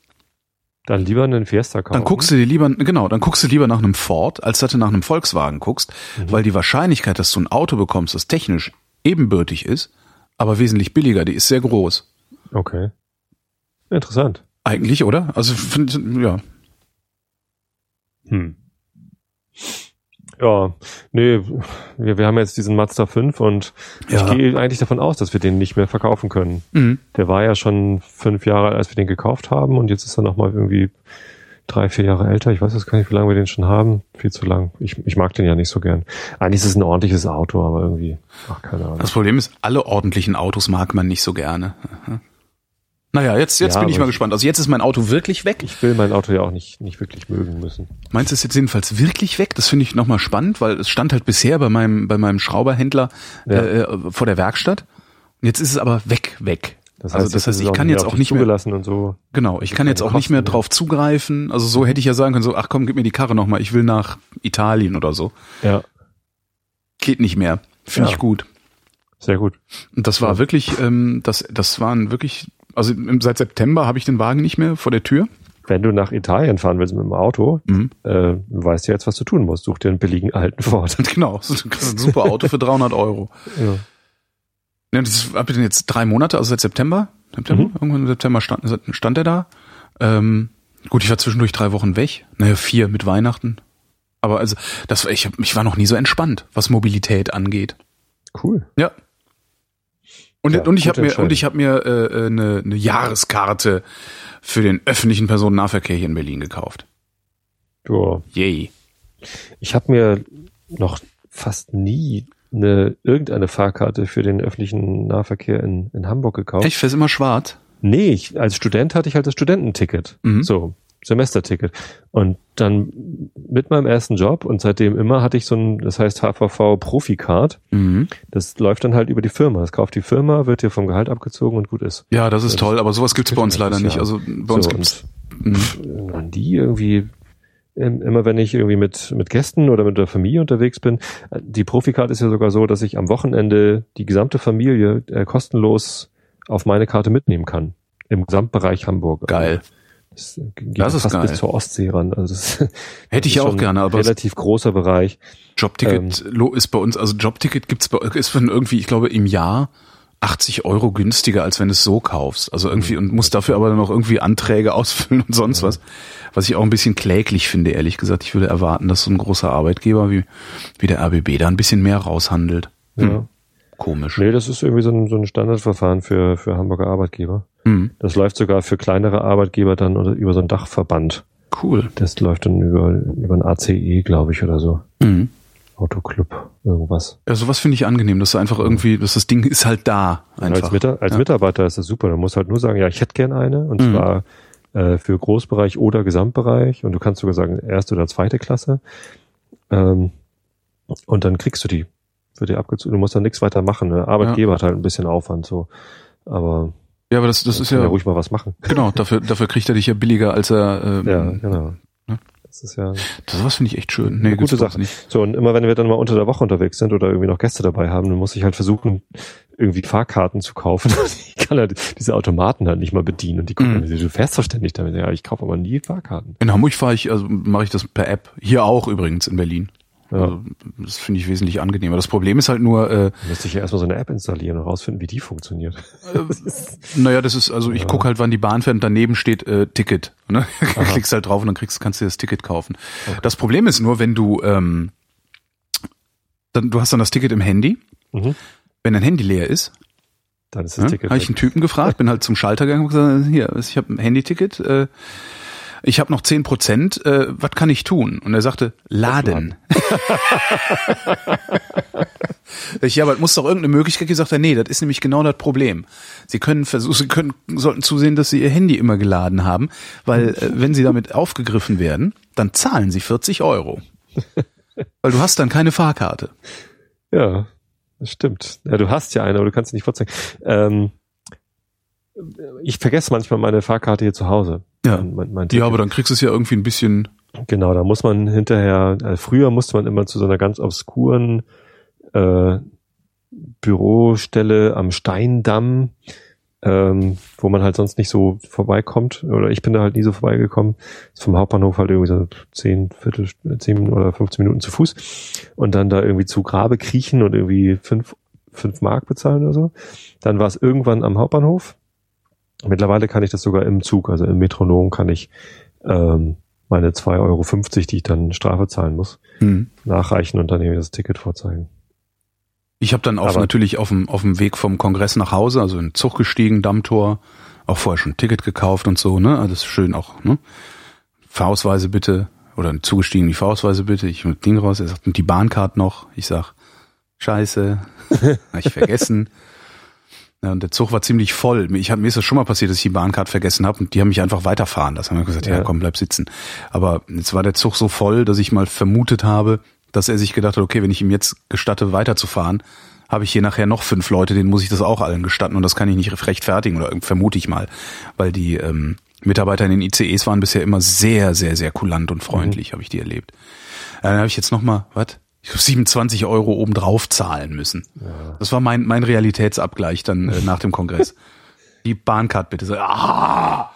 Dann lieber einen Fiesta kaufen. dann guckst du dir lieber, genau, dann guckst du lieber nach einem Ford, als dass du nach einem Volkswagen guckst, Mhm. weil die Wahrscheinlichkeit, dass du ein Auto bekommst, das technisch ebenbürtig ist, aber wesentlich billiger, die ist sehr groß. Okay. Interessant. Eigentlich, oder? Also, ja. Hm. Ja, nee, wir, wir haben jetzt diesen Mazda 5 und Ja. ich gehe eigentlich davon aus, dass wir den nicht mehr verkaufen können. Mhm. Der war ja schon fünf Jahre, alt, als wir den gekauft haben und jetzt ist er nochmal irgendwie drei, vier Jahre älter. Ich weiß jetzt gar nicht, wie lange wir den schon haben. Viel zu lang. Ich, ich mag den ja nicht so gern. Eigentlich ist es ein ordentliches Auto, aber irgendwie, ach, keine Ahnung. Das Problem ist, alle ordentlichen Autos mag man nicht so gerne. Naja, jetzt, jetzt Ja, bin ich mal gespannt. Also jetzt ist mein Auto wirklich weg. Ich will mein Auto ja auch nicht, nicht wirklich mögen müssen. Meins ist jetzt jedenfalls wirklich weg. Das finde ich nochmal spannend, weil es stand halt bisher bei meinem, bei meinem Schrauberhändler Ja. äh, vor der Werkstatt. Und jetzt ist es aber weg, weg. Das also heißt, das jetzt heißt, ich kann jetzt auch nicht mehr, so. genau, ich Also kann jetzt auch nicht mehr. drauf zugreifen. Also so hätte ich ja sagen können, so, ach komm, gib mir die Karre nochmal, ich will nach Italien oder so. Ja, Geht nicht mehr. Finde Ja. ich gut. sehr gut. Und das war Ja. wirklich, ähm, das, das waren wirklich, also seit September habe ich den Wagen nicht mehr vor der Tür. Wenn du nach Italien fahren willst mit dem Auto, Mhm. äh, weißt du jetzt, was du tun musst. Such dir einen billigen alten Ford. Genau, so ein super Auto für 300 Euro. Ja. Ja, das hab ich denn jetzt drei Monate, also seit September. September? Mhm. Irgendwann im September stand, stand er da. Ähm, gut, ich war zwischendurch drei Wochen weg. Naja, vier mit Weihnachten. Aber also, das ich, ich war noch nie so entspannt, was Mobilität angeht. Cool. Ja. Und, Ja, und ich habe mir und ich habe mir äh, äh, eine, eine Jahreskarte für den öffentlichen Personennahverkehr hier in Berlin gekauft. Ja. Yay. Ich habe mir noch fast nie eine, irgendeine Fahrkarte für den öffentlichen Nahverkehr in, in Hamburg gekauft. Ich fähr's immer schwarz. Nee, ich, als Student hatte ich halt das Studententicket. Mhm. So, Semesterticket. Und dann mit meinem ersten Job und seitdem immer hatte ich so ein, das heißt HVV Profi-Card. Mhm. Das läuft dann halt über die Firma. Das kauft die Firma, wird dir vom Gehalt abgezogen und gut ist. Ja, das ist Das toll, aber sowas gibt's bei uns leider nicht. Also bei uns So, gibt's. Mhm. die irgendwie im- immer wenn ich irgendwie mit mit Gästen oder mit der Familie unterwegs bin, äh, die Profikarte ist ja sogar so, dass ich am Wochenende die gesamte Familie äh, kostenlos auf meine Karte mitnehmen kann im Gesamtbereich Hamburg. Geil. Das, geht Das ist fast geil. bis zur Ostsee ran. Also das, Hätte ich auch gerne, ein aber relativ großer Bereich. Jobticket lo- ist bei uns, also Jobticket gibt's bei, ist von irgendwie, ich glaube, im Jahr 80 Euro günstiger, als wenn du es so kaufst. Also irgendwie und musst dafür aber dann noch irgendwie Anträge ausfüllen und sonst was. Was ich auch ein bisschen kläglich finde, ehrlich gesagt. Ich würde erwarten, dass so ein großer Arbeitgeber wie, wie der RBB da ein bisschen mehr raushandelt. Hm. Ja. Komisch. Nee, das ist irgendwie so ein, so ein Standardverfahren für, für Hamburger Arbeitgeber. Hm. Das läuft sogar für kleinere Arbeitgeber dann oder über so einen Dachverband. Cool. Das läuft dann über, über ein ACE, glaube ich, oder so. Mhm. Autoclub, irgendwas. Ja, sowas finde ich angenehm, dass du einfach irgendwie, dass das Ding ist halt da. Einfach. Als, Mita als ja. Mitarbeiter ist das super. Du musst halt nur sagen, ja, ich hätte gern eine. Und Mhm. zwar äh, für Großbereich oder Gesamtbereich. Und du kannst sogar sagen, erste oder zweite Klasse. Ähm, und dann kriegst du die. Für die abgezogen. Du musst dann nichts weiter machen. Ne? Arbeitgeber hat halt ein bisschen Aufwand so. Aber Ja, aber das, das ist ja, ja ruhig mal was machen. genau, dafür, dafür kriegt er dich ja billiger, als er, ähm, Ja, genau. Ja. Das ist ja das, sowas finde ich echt schön. gibt's gute Sache. Nicht. So, und immer wenn wir dann mal unter der Woche unterwegs sind oder irgendwie noch Gäste dabei haben, dann muss ich halt versuchen, irgendwie Fahrkarten zu kaufen. Ich kann halt diese Automaten halt nicht mal bedienen. Und die gucken, Mhm. du fährst doch ständig damit. Ja, ich kaufe aber nie Fahrkarten. In Hamburg fahre ich, also mache ich das per App. Hier auch übrigens in Berlin. Ja. Also, das finde ich wesentlich angenehmer. Das Problem ist halt nur, äh, müsste ich ja erstmal so eine App installieren und rausfinden, wie die funktioniert. naja, das ist, also ich Ja. gucke halt, wann die Bahn fährt und daneben steht äh, Ticket. Ne? Klickst halt drauf und dann kriegst, kannst du das Ticket kaufen. Okay. Das Problem ist nur, wenn du, ähm, dann, du hast dann das Ticket im Handy. Mhm. Wenn dein Handy leer ist, Dann ist das Ja, Ticket. habe ich einen Typen gefragt, bin halt zum Schalter gegangen und gesagt, hier, ich habe ein Handyticket, äh, ich habe noch 10 Prozent, äh, was kann ich tun? Und er sagte, laden. ich, ja, aber es muss doch irgendeine Möglichkeit geben. Sagt er, nee, das ist nämlich genau das Problem. Sie können versuchen, Sie können, sollten zusehen, dass Sie Ihr Handy immer geladen haben, weil äh, wenn Sie damit aufgegriffen werden, dann zahlen Sie 40 Euro. Weil du hast dann keine Fahrkarte. ja, das stimmt. Ja, du hast ja eine, aber du kannst sie nicht vorzeigen. Ähm, ich vergesse manchmal meine Fahrkarte hier zu Hause. Ja. Mein, mein, Ja, aber dann kriegst du es ja irgendwie ein bisschen, Genau, da muss man hinterher, äh, früher musste man immer zu so einer ganz obskuren äh, Bürostelle am Steindamm, ähm, wo man halt sonst nicht so vorbeikommt. Oder ich bin da halt nie so vorbeigekommen. Ist vom Hauptbahnhof halt irgendwie so zehn, Viertel, zehn oder 15 Minuten zu Fuß. Und dann da irgendwie zu Grabe kriechen und irgendwie fünf, fünf Mark bezahlen oder so. Dann war es irgendwann am Hauptbahnhof. Mittlerweile kann ich das sogar im Zug, also im Metronom kann ich ähm, meine 2,50 Euro, die ich dann Strafe zahlen muss, hm. nachreichen und dann irgendwie das Ticket vorzeigen. Ich habe dann auch Aber- natürlich auf dem, auf dem Weg vom Kongress nach Hause, also in den Zug gestiegen, Dammtor, auch vorher schon ein Ticket gekauft und so, ne? Alles schön auch, ne? Fahrausweise bitte. Oder zugestiegen, die Fahrausweise bitte. Ich mit Ding raus. Er sagt, und die Bahncard noch. Ich sag, scheiße. Hab ich vergessen. Ja, und der Zug war ziemlich voll. Ich hab, mir ist das schon mal passiert, dass ich die Bahncard vergessen habe und die haben mich einfach weiterfahren lassen. Haben wir gesagt, ja. Ja. komm, bleib sitzen. Aber jetzt war der Zug so voll, dass ich mal vermutet habe, dass er sich gedacht hat, okay, wenn ich ihm jetzt gestatte, weiterzufahren, habe ich hier nachher noch fünf Leute, denen muss ich das auch allen gestatten und das kann ich nicht rechtfertigen oder vermute ich mal, weil die ähm, Mitarbeiter in den ICEs waren bisher immer sehr, sehr, sehr kulant und freundlich, habe ich die erlebt. Äh, Dann habe ich jetzt noch mal, was? Ich hab 27 Euro obendrauf zahlen müssen. Das war mein, mein Realitätsabgleich dann äh, nach dem Kongress. Die Bahncard bitte. So, ah!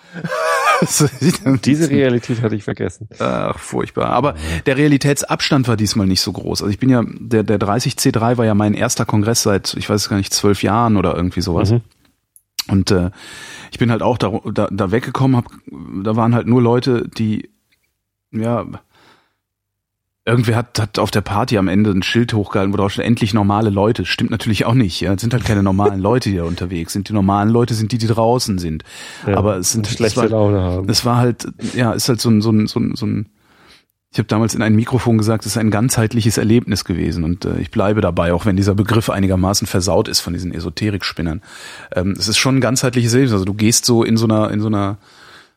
Diese Realität hatte ich vergessen. Ach, furchtbar. Aber der Realitätsabstand war diesmal nicht so groß. Also ich bin ja, der, der 30C3 war ja mein erster Kongress seit, ich weiß gar nicht, zwölf Jahren oder irgendwie sowas. Mhm. Und äh, ich bin halt auch da, da, da weggekommen, hab, da waren halt nur Leute, die, ja, irgendwer hat, hat auf der Party am Ende ein Schild hochgehalten, wo drauf steht, endlich normale Leute. Stimmt natürlich auch nicht. Ja, es sind halt keine normalen Leute, die da unterwegs sind. Die normalen Leute sind die, die draußen sind. Ja, Aber es sind und schlechte es war, Laune haben. es war halt, ja, ist halt so ein, so ein, so ein, so ein ich habe damals in einem Mikrofon gesagt, es ist ein ganzheitliches Erlebnis gewesen und äh, ich bleibe dabei, auch wenn dieser Begriff einigermaßen versaut ist von diesen Esoterikspinnern. Ähm, es ist schon ein ganzheitliches Erlebnis. Also du gehst so in so einer, in so einer,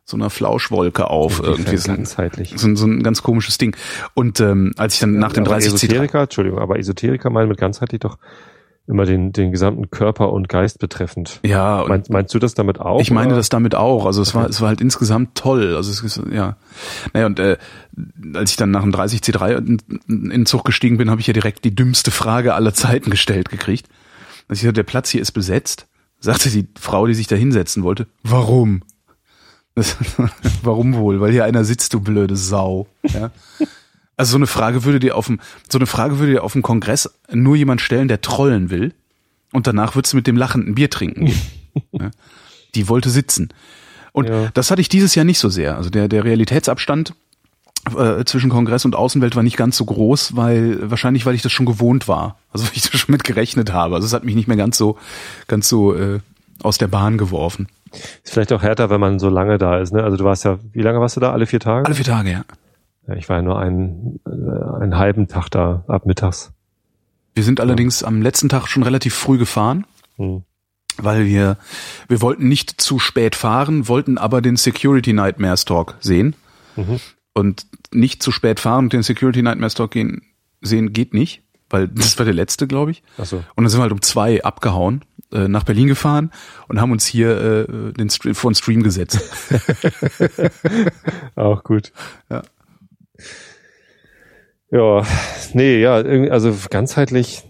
so einer Flauschwolke auf irgendwie. So ein, ganzheitlich. so ein, so ein ganz komisches Ding. Und ähm, als ich dann nach dem aber 30 C3 Esoteriker, Entschuldigung, aber Esoteriker meinen mit ganzheitlich doch immer den, den gesamten Körper und Geist betreffend. ja, Meinst, meinst du das damit auch? Ich meine oder? das damit auch. Also es war Okay. es war halt insgesamt toll. Also es ist ja. Naja, und äh, als ich dann nach dem 30 C3 in, in den Zug gestiegen bin, habe ich ja direkt die dümmste Frage aller Zeiten gestellt gekriegt. Als ich sagte, der Platz hier ist besetzt, sagte die Frau, die sich da hinsetzen wollte, warum? Das, warum wohl? Weil hier einer sitzt, du blöde Sau. Ja? Also so eine Frage würde dir auf dem, so eine Frage würde dir auf dem Kongress nur jemand stellen, der trollen will. und danach würdest du mit dem lachenden Bier trinken. gehen. ja. Die wollte sitzen. Und Ja. das hatte ich dieses Jahr nicht so sehr. Also der, der Realitätsabstand äh, zwischen Kongress und Außenwelt war nicht ganz so groß, weil wahrscheinlich, weil ich das schon gewohnt war. Also weil ich da schon mit gerechnet habe. Also es hat mich nicht mehr ganz so, ganz so äh, aus der Bahn geworfen. Ist vielleicht auch härter, wenn man so lange da ist. Ne? Also du warst ja, wie lange warst du da? Alle vier Tage? Alle vier Tage, ja. Ja, ich war ja nur einen, äh, einen halben Tag da, ab mittags. Wir sind allerdings am letzten Tag schon relativ früh gefahren. Hm. weil wir wir wollten nicht zu spät fahren, wollten aber den Security Nightmares Talk sehen Mhm. und nicht zu spät fahren und den Security Nightmares Talk gehen, sehen geht nicht, weil das war der letzte, glaube ich. Ach so. Und dann sind wir halt um zwei abgehauen, äh, nach Berlin gefahren und haben uns hier äh, den Stream, vor den Stream gesetzt. Auch gut. Ja. Ja, nee, ja, also ganzheitlich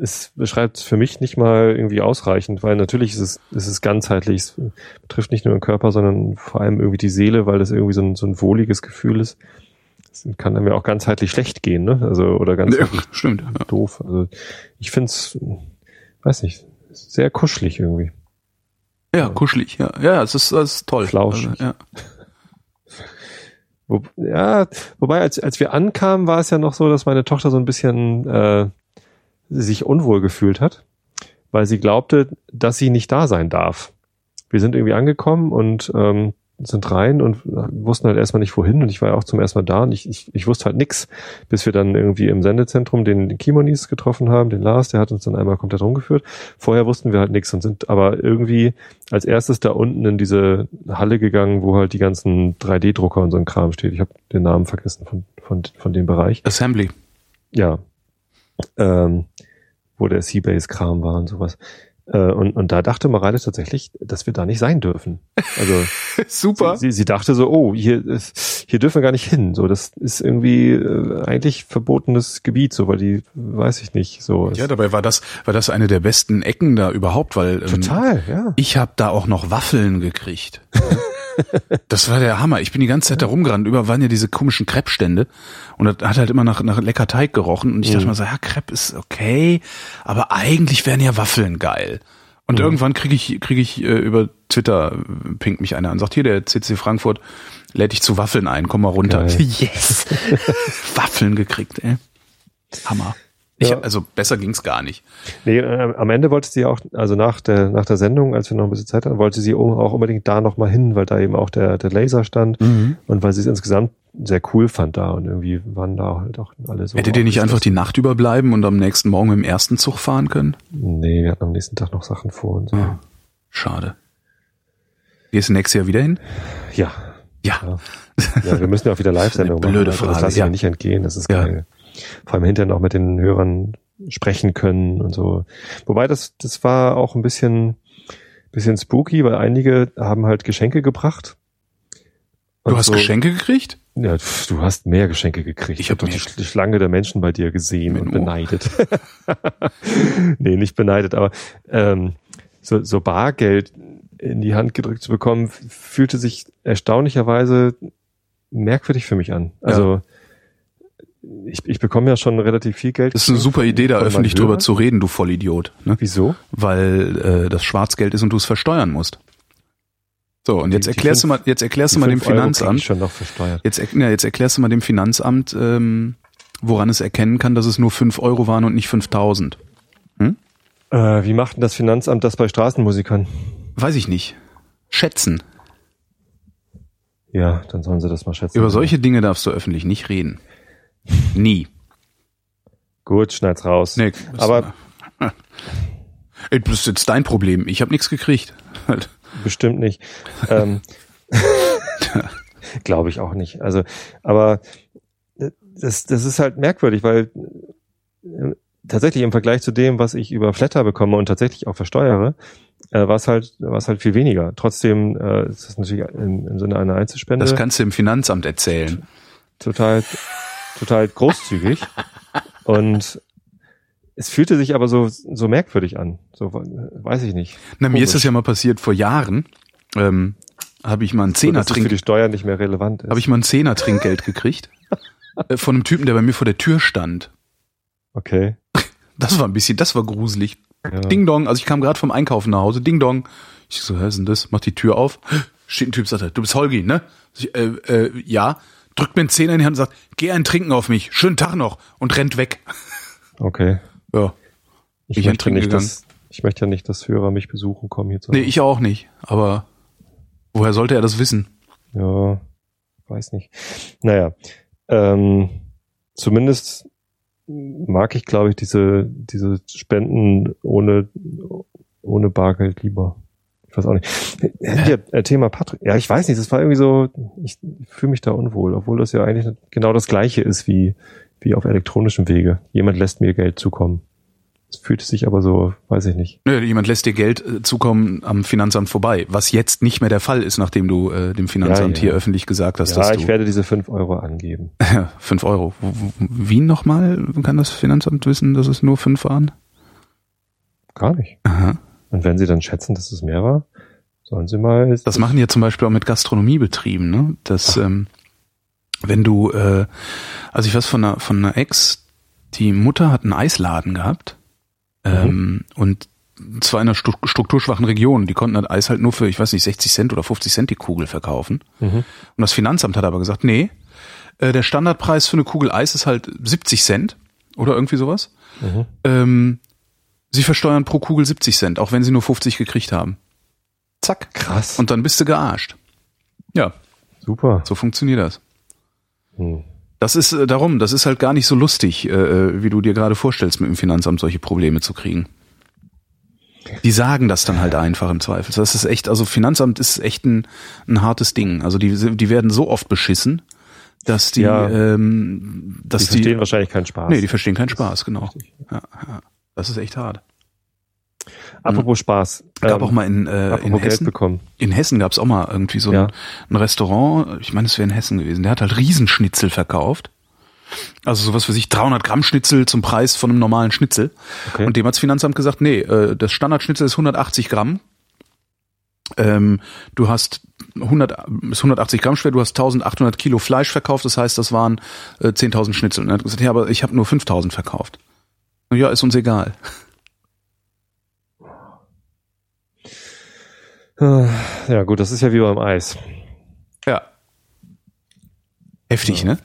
es beschreibt für mich nicht mal irgendwie ausreichend, weil natürlich ist es, ist es ganzheitlich. Es betrifft nicht nur den Körper, sondern vor allem irgendwie die Seele, weil das irgendwie so ein, so ein wohliges Gefühl ist. Es kann einem ja auch ganzheitlich schlecht gehen, ne? Also, oder Stimmt. Ja. doof. Also, ich find's, weiß nicht, sehr kuschelig irgendwie. ja, kuschelig, ja. Ja, es ist, es ist toll. Flauschig. Also, ja. Wo, ja, wobei, als, als wir ankamen, war es ja noch so, dass meine Tochter so ein bisschen äh, sich unwohl gefühlt hat, weil sie glaubte, dass sie nicht da sein darf. Wir sind irgendwie angekommen und ähm, sind rein und wussten halt erstmal nicht wohin und ich war ja auch zum ersten Mal da und ich, ich, ich wusste halt nix, bis wir dann irgendwie im Sendezentrum den, den Kimonis getroffen haben, den Lars, der hat uns dann einmal komplett rumgeführt. Vorher wussten wir halt nix und sind aber irgendwie als erstes da unten in diese Halle gegangen, wo halt die ganzen 3D-Drucker und so ein Kram steht. Ich habe den Namen vergessen von, von, von dem Bereich. Assembly. Ja. Ähm, wo der Seabase-Kram war und sowas. Äh, und, und da dachte Mareile tatsächlich, dass wir da nicht sein dürfen. Also Super. Sie, sie, sie dachte so, oh, hier, hier dürfen wir gar nicht hin. So, das ist irgendwie äh, eigentlich verbotenes Gebiet, so, weil die, weiß ich nicht, so. Ja, dabei war das, war das eine der besten Ecken da überhaupt, weil ähm, total, ja. ich habe da auch noch Waffeln gekriegt. Das war der Hammer. Ich bin die ganze Zeit da rumgerannt. Über waren ja diese komischen Crepe-Stände und das hat halt immer nach, nach lecker Teig gerochen. Und ich dachte Mhm. mal so, ja, Crepe ist okay, aber eigentlich wären ja Waffeln geil. Und Mhm. irgendwann kriege ich, kriege ich äh, über Twitter, pinkt mich einer an, sagt, hier, der CC Frankfurt lädt dich zu Waffeln ein, komm mal runter. Geil. Yes! Waffeln gekriegt, ey. Hammer. Ich, Ja. Also besser ging's gar nicht. Nee, äh, am Ende wollte sie auch, also nach der, nach der Sendung, als wir noch ein bisschen Zeit hatten, wollte sie auch unbedingt da nochmal hin, weil da eben auch der, der Laser stand und weil sie es insgesamt sehr cool fand da und irgendwie waren da halt auch alle so. Hättet ihr nicht einfach die Nacht überbleiben und am nächsten Morgen dem ersten Zug fahren können? Nee, wir hatten am nächsten Tag noch Sachen vor und so. Ja. Schade. Gehst du nächstes Jahr wieder hin? Ja. Ja. Ja, ja wir müssen ja auch wieder Live-Sendung Eine blöde machen. Also Das Frage, lasse ich ja. mir nicht entgehen. Das ist geil. Vor allem hinterher noch mit den Hörern sprechen können und so. Wobei das, das war auch ein bisschen, bisschen spooky, weil einige haben halt Geschenke gebracht. Du hast so, Geschenke gekriegt? Ja, pf, du hast mehr Geschenke gekriegt. Ich habe hab doch die, die Schlange der Menschen bei dir gesehen und beneidet. nee, nicht beneidet, aber ähm, so, so Bargeld in die Hand gedrückt zu bekommen, fühlte sich erstaunlicherweise merkwürdig für mich an. Also ich, ich bekomme ja schon relativ viel Geld. Das ist eine super Idee, da öffentlich drüber zu reden, du Vollidiot. Ne? Wieso? Weil äh, das Schwarzgeld ist und du es versteuern musst. So, und jetzt Die- die erklärst du fünf- mal, jetzt erklärst Die du mal dem Euro Finanzamt, schon noch versteuert. jetzt, ja, jetzt erklärst du mal dem Finanzamt, ähm, woran es erkennen kann, dass es nur fünf Euro waren und nicht 5000. Äh, wie macht denn das Finanzamt das bei Straßenmusikern? Weiß ich nicht. Schätzen. Ja, dann sollen sie das mal schätzen. Über solche Dinge darfst du öffentlich nicht reden. Nie. Gut, schneid's raus. Nee, Aber Ey, Das ist jetzt dein Problem. Ich habe nichts gekriegt. Bestimmt nicht. ähm, Glaube ich auch nicht. Also, aber das, das ist halt merkwürdig, weil äh, tatsächlich im Vergleich zu dem, was ich über Flatter bekomme und tatsächlich auch versteuere, äh, war es halt, war es halt viel weniger. Trotzdem äh, ist das natürlich im, im Sinne einer Einzelspende Das kannst du im Finanzamt erzählen. total, total großzügig. und es fühlte sich aber so, so merkwürdig an. So, weiß ich nicht. Na, mir ist das ja mal passiert vor Jahren. Ähm, habe ich mal ein So, dass es für die Steuer nicht mehr relevant ist. habe ich mal ein Zehner-Trinkgeld gekriegt. äh, von einem Typen, der bei mir vor der Tür stand. okay. Das war ein bisschen, das war gruselig. Ding Dong, also ich kam gerade vom Einkaufen nach Hause, Ding Dong. Ich so, hä, was ist denn das? Mach die Tür auf. Steht ein Typ, sagt er, du bist Holgi, ne? Ich, äh, äh, ja. Drückt mir einen Zehner in die Hand und sagt, geh ein Trinken auf mich, schönen Tag noch und rennt weg. Okay. Ja. Ich, Ich möchte nicht, gegangen. dass, ich möchte ja nicht, dass Hörer mich besuchen kommen hier zu Nee, ich auch nicht. Aber woher sollte er das wissen? Ja, weiß nicht. Naja, ähm, zumindest mag ich, glaube ich, diese, diese Spenden ohne, ohne Bargeld lieber. Ich weiß auch nicht. Hier, äh, Thema Patrick. Ja, ich weiß nicht, das war irgendwie so, ich fühle mich da unwohl, obwohl das ja eigentlich genau das gleiche ist wie, wie auf elektronischem Wege. Jemand lässt mir Geld zukommen. Es fühlt sich aber so, weiß ich nicht. Nö, jemand lässt dir Geld äh, zukommen am Finanzamt vorbei, was jetzt nicht mehr der Fall ist, nachdem du äh, dem Finanzamt Ja, ja. hier öffentlich gesagt hast, Ja, dass ich du werde diese fünf Euro angeben. fünf Euro. W- w- Wien nochmal? Kann das Finanzamt wissen, dass es nur fünf waren? Gar nicht. Aha. Und wenn Sie dann schätzen, dass es mehr war, sollen Sie mal. Das machen ja zum Beispiel auch mit Gastronomiebetrieben, ne? Dass ähm, wenn du, äh, also ich weiß von einer, von einer Ex, die Mutter hat einen Eisladen gehabt ähm, und zwar in einer strukturschwachen Region. Die konnten das Eis halt nur für, ich weiß nicht, 60 Cent oder 50 Cent die Kugel verkaufen. Mhm. Und das Finanzamt hat aber gesagt, nee, äh, der Standardpreis für eine Kugel Eis ist halt 70 Cent oder irgendwie sowas. Mhm. Ähm, sie versteuern pro Kugel 70 Cent, auch wenn sie nur 50 gekriegt haben. Zack. Krass. Und dann bist du gearscht. Ja, Super. so funktioniert das. Hm. Das ist äh, darum, das ist halt gar nicht so lustig, äh, äh, wie du dir gerade vorstellst, mit dem Finanzamt solche Probleme zu kriegen. Die sagen das dann halt einfach im Zweifel. Das ist echt, also Finanzamt ist echt ein, ein hartes Ding. Also die, die werden so oft beschissen, dass die, Ja. ähm, dass Die verstehen wahrscheinlich keinen Spaß. nee, die verstehen keinen Spaß, genau. Ja, ja. Das ist echt hart. Apropos Spaß. Gab ähm, auch mal in, äh, in Hessen, bekommen. in Hessen gab's auch mal irgendwie so ein, Ja. ein Restaurant, ich meine, es wäre in Hessen gewesen, der hat halt Riesenschnitzel verkauft. Also sowas für sich 300 Gramm Schnitzel zum Preis von einem normalen Schnitzel. Okay. Und dem hat's Finanzamt gesagt, nee, äh, das Standardschnitzel ist 180 Gramm. Ähm, du hast 100, ist 180 Gramm schwer, du hast 1800 Kilo Fleisch verkauft, das heißt, das waren äh, 10.000 Schnitzel. Und er hat gesagt, ja, aber ich habe nur 5.000 verkauft. Ja, ist uns egal. Ja, gut, das ist ja wie beim Eis. Ja. Heftig, ne?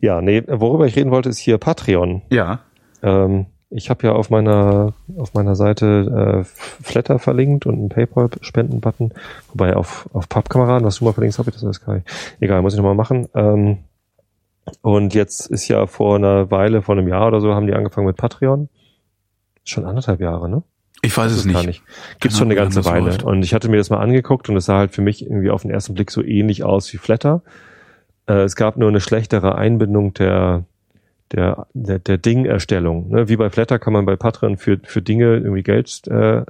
Ja, nee, worüber ich reden wollte, ist hier Patreon. Ja. Ähm, ich habe ja auf meiner auf meiner Seite äh, Flatter verlinkt und einen PayPal-Spenden-Button. Wobei auf, auf Pappkameraden, was du mal verlinkst, habe ich das alles gar nicht. Egal, muss ich nochmal machen. Ähm, und jetzt ist ja vor einer Weile, vor einem Jahr oder so, haben die angefangen mit Patreon. Schon anderthalb Jahre, ne? Ich weiß es Das gar nicht. Gibt's schon eine ganze Weile. läuft. Und ich hatte mir das mal angeguckt und es sah halt für mich irgendwie auf den ersten Blick so ähnlich aus wie Flatter. Äh, es gab nur eine schlechtere Einbindung der der, der, der Ding-Erstellung. Ne? Wie bei Flatter kann man bei Patreon für, für Dinge irgendwie Geld äh,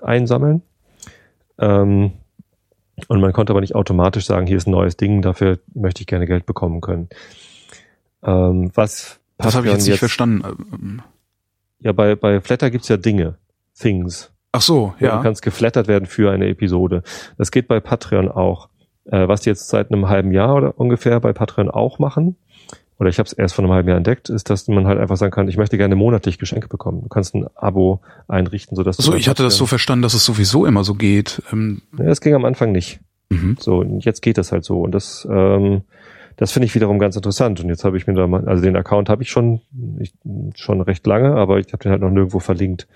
einsammeln. Ähm, und man konnte aber nicht automatisch sagen, hier ist ein neues Ding, dafür möchte ich gerne Geld bekommen können. Ähm, was Das habe ich jetzt nicht verstanden. Ähm, Ja, bei, bei Flatter gibt's ja Dinge, Things. Ach so, Ja. Du kannst geflattert werden für eine Episode. Das geht bei Patreon auch. Äh, was die jetzt seit einem halben Jahr oder ungefähr bei Patreon auch machen, oder ich habe es erst vor einem halben Jahr entdeckt, ist, dass man halt einfach sagen kann, ich möchte gerne monatlich Geschenke bekommen. Du kannst ein Abo einrichten, sodass du So, bei ich hatte das so verstanden, dass es sowieso immer so geht. Ähm, Ja, das ging am Anfang nicht. mhm. So, und jetzt geht das halt so. Und das, ähm, das finde ich wiederum ganz interessant. Und jetzt habe ich mir da mal, also den Account habe ich schon, ich, schon recht lange, aber ich habe den halt noch nirgendwo verlinkt.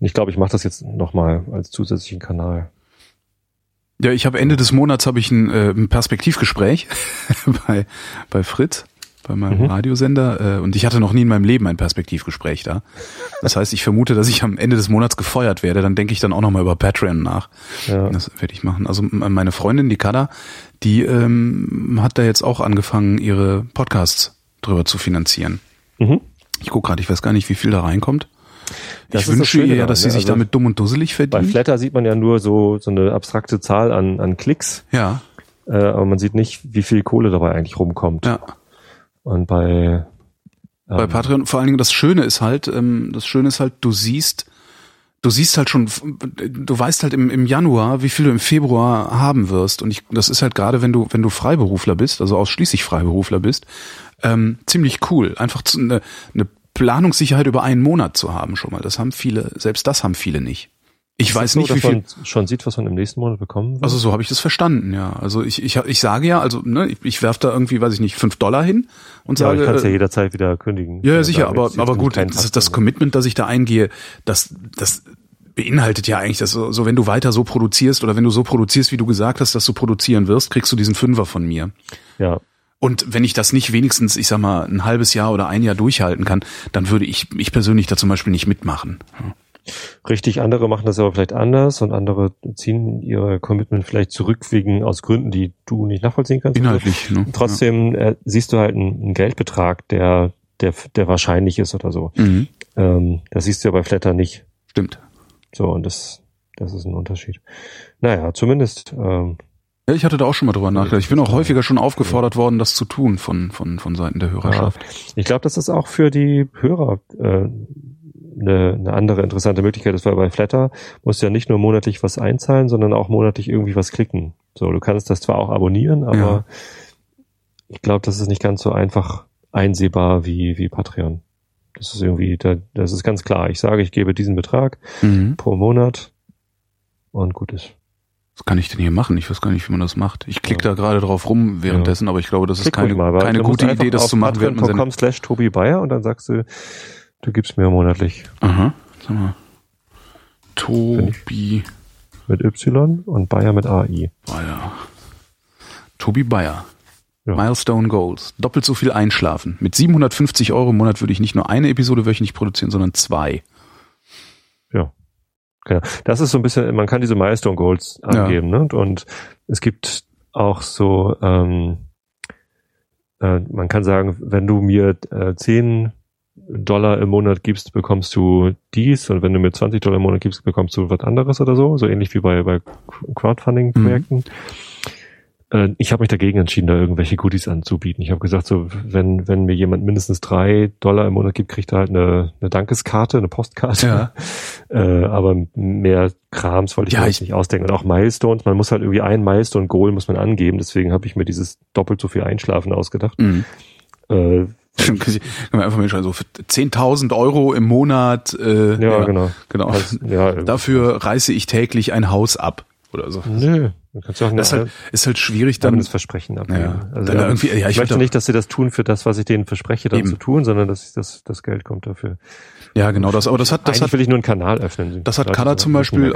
Und ich glaube, ich mache das jetzt nochmal als zusätzlichen Kanal. Ja, ich habe Ende des Monats habe ich ein, äh, ein Perspektivgespräch bei bei Fritz, bei meinem Mhm. Radiosender äh, und ich hatte noch nie in meinem Leben ein Perspektivgespräch da. Das heißt, ich vermute, dass ich am Ende des Monats gefeuert werde, dann denke ich dann auch noch mal über Patreon nach. Ja. Das werde ich machen. Also meine Freundin, die Kada, die ähm, hat da jetzt auch angefangen, ihre Podcasts drüber zu finanzieren. Mhm. Ich gucke gerade, ich weiß gar nicht, wie viel da reinkommt. Das ich wünsche ihr ja, dass sie ne? sich Also damit dumm und dusselig Bei verdient. Flatter sieht man ja nur so, so eine abstrakte Zahl an, an Klicks, Ja, äh, aber man sieht nicht, wie viel Kohle dabei eigentlich rumkommt. ja. Und bei, Bei ähm, Patreon, vor allen Dingen das Schöne ist halt, ähm, das Schöne ist halt, du siehst, du siehst halt schon, du weißt halt im, im Januar, wie viel du im Februar haben wirst. Und ich, das ist halt gerade, wenn du, wenn du Freiberufler bist, also ausschließlich Freiberufler bist, ähm, ziemlich cool. Einfach eine, eine Planungssicherheit über einen Monat zu haben schon mal. Das haben viele, selbst das haben viele nicht. Ich Ist weiß es so, nicht, wie viel. man schon sieht, was man im nächsten Monat bekommen wird. Also so habe ich das verstanden, ja. Also ich, ich, ich sage ja, also ne, ich, ich werf da irgendwie, weiß ich nicht, fünf Dollar hin und ja, sage, ich kann es ja äh, jederzeit wieder kündigen. Ja, ja, Oder sicher, aber, aber gut, das, Tag das. Commitment, das ich da eingehe, das, das beinhaltet ja eigentlich, dass so, so wenn du weiter so produzierst oder wenn du so produzierst, wie du gesagt hast, dass du produzieren wirst, kriegst du diesen Fünfer von mir. Ja, Und wenn ich das nicht wenigstens, ich sag mal, ein halbes Jahr oder ein Jahr durchhalten kann, dann würde ich, ich persönlich da zum Beispiel nicht mitmachen. Richtig. Andere machen das aber vielleicht anders und andere ziehen ihre Commitment vielleicht zurück wegen aus Gründen, die du nicht nachvollziehen kannst. Inhaltlich, ne? Trotzdem äh, siehst du halt einen, einen Geldbetrag, der, der, der wahrscheinlich ist oder so. Ja. Mhm. Ähm, das siehst du ja bei Flatter nicht. Stimmt. So, und das, das ist ein Unterschied. Naja, zumindest, ähm, Ja, ich hatte da auch schon mal drüber nachgedacht. Ich bin auch häufiger schon aufgefordert worden, das zu tun von, von, von Seiten der Hörerschaft. ich glaube, dass das auch für die Hörer äh, eine, eine andere interessante Möglichkeit ist, weil bei Flatter musst du ja nicht nur monatlich was einzahlen, sondern auch monatlich irgendwie was klicken. So, du kannst das zwar auch abonnieren, aber Ja. ich glaube, das ist nicht ganz so einfach einsehbar wie, wie Patreon. Das ist irgendwie, da, das ist ganz klar. Ich sage, ich gebe diesen Betrag Mhm. pro Monat und gut ist. Was kann ich denn hier machen? Ich weiß gar nicht, wie man das macht. Ich klicke da gerade drauf rum währenddessen, aber ich glaube, das ist Klick keine, ruhig mal, keine gute Idee, das zu machen, patreon.com slash Tobi Bayer und dann sagst du, du gibst mir monatlich Aha, sag mal. Tobi mit Y und Bayer mit AI. Bayer. Tobi Bayer. Ja. Milestone Goals. Doppelt so viel einschlafen. Mit 750 Euro im Monat würde ich nicht nur eine Episode wöchentlich produzieren, sondern zwei. Ja. Genau. Das ist so ein bisschen, man kann diese Milestone Goals Ja. angeben, ne? Und es gibt auch so, ähm, äh, man kann sagen, wenn du mir äh, 10 Dollar im Monat gibst, bekommst du dies und wenn du mir 20 Dollar im Monat gibst, bekommst du was anderes oder so, so ähnlich wie bei, bei Crowdfunding-Projekten. Äh, Ich habe mich dagegen entschieden, da irgendwelche Goodies anzubieten. Ich habe gesagt, so wenn wenn mir jemand mindestens drei Dollar im Monat gibt, kriegt er halt eine, eine Dankeskarte, eine Postkarte. Ja. Äh, aber mehr Krams wollte ich Ja, mir ich- nicht ausdenken. Und auch Milestones, man muss halt irgendwie ein Milestone-Goal muss man angeben. Deswegen habe ich mir dieses doppelt so viel Einschlafen ausgedacht. Mhm. Äh, Kann man einfach mal schreiben, so für 10.000 Euro im Monat. Äh, ja, genau. genau. Also, ja, Dafür reiße ich täglich ein Haus ab oder so. Nö, kannst ja auch Das ist halt, ist halt schwierig dann. das Versprechen abgeben. Ja. Also, ja, irgendwie- ja, ich ich möchte nicht, dass sie das tun für das, was ich denen verspreche, dann Eben. zu tun, sondern dass das, das Geld kommt dafür. Ja, genau das. Aber das hat, das Eigentlich hat, will ich nur einen Kanal öffnen. Das hat Kada zum Beispiel-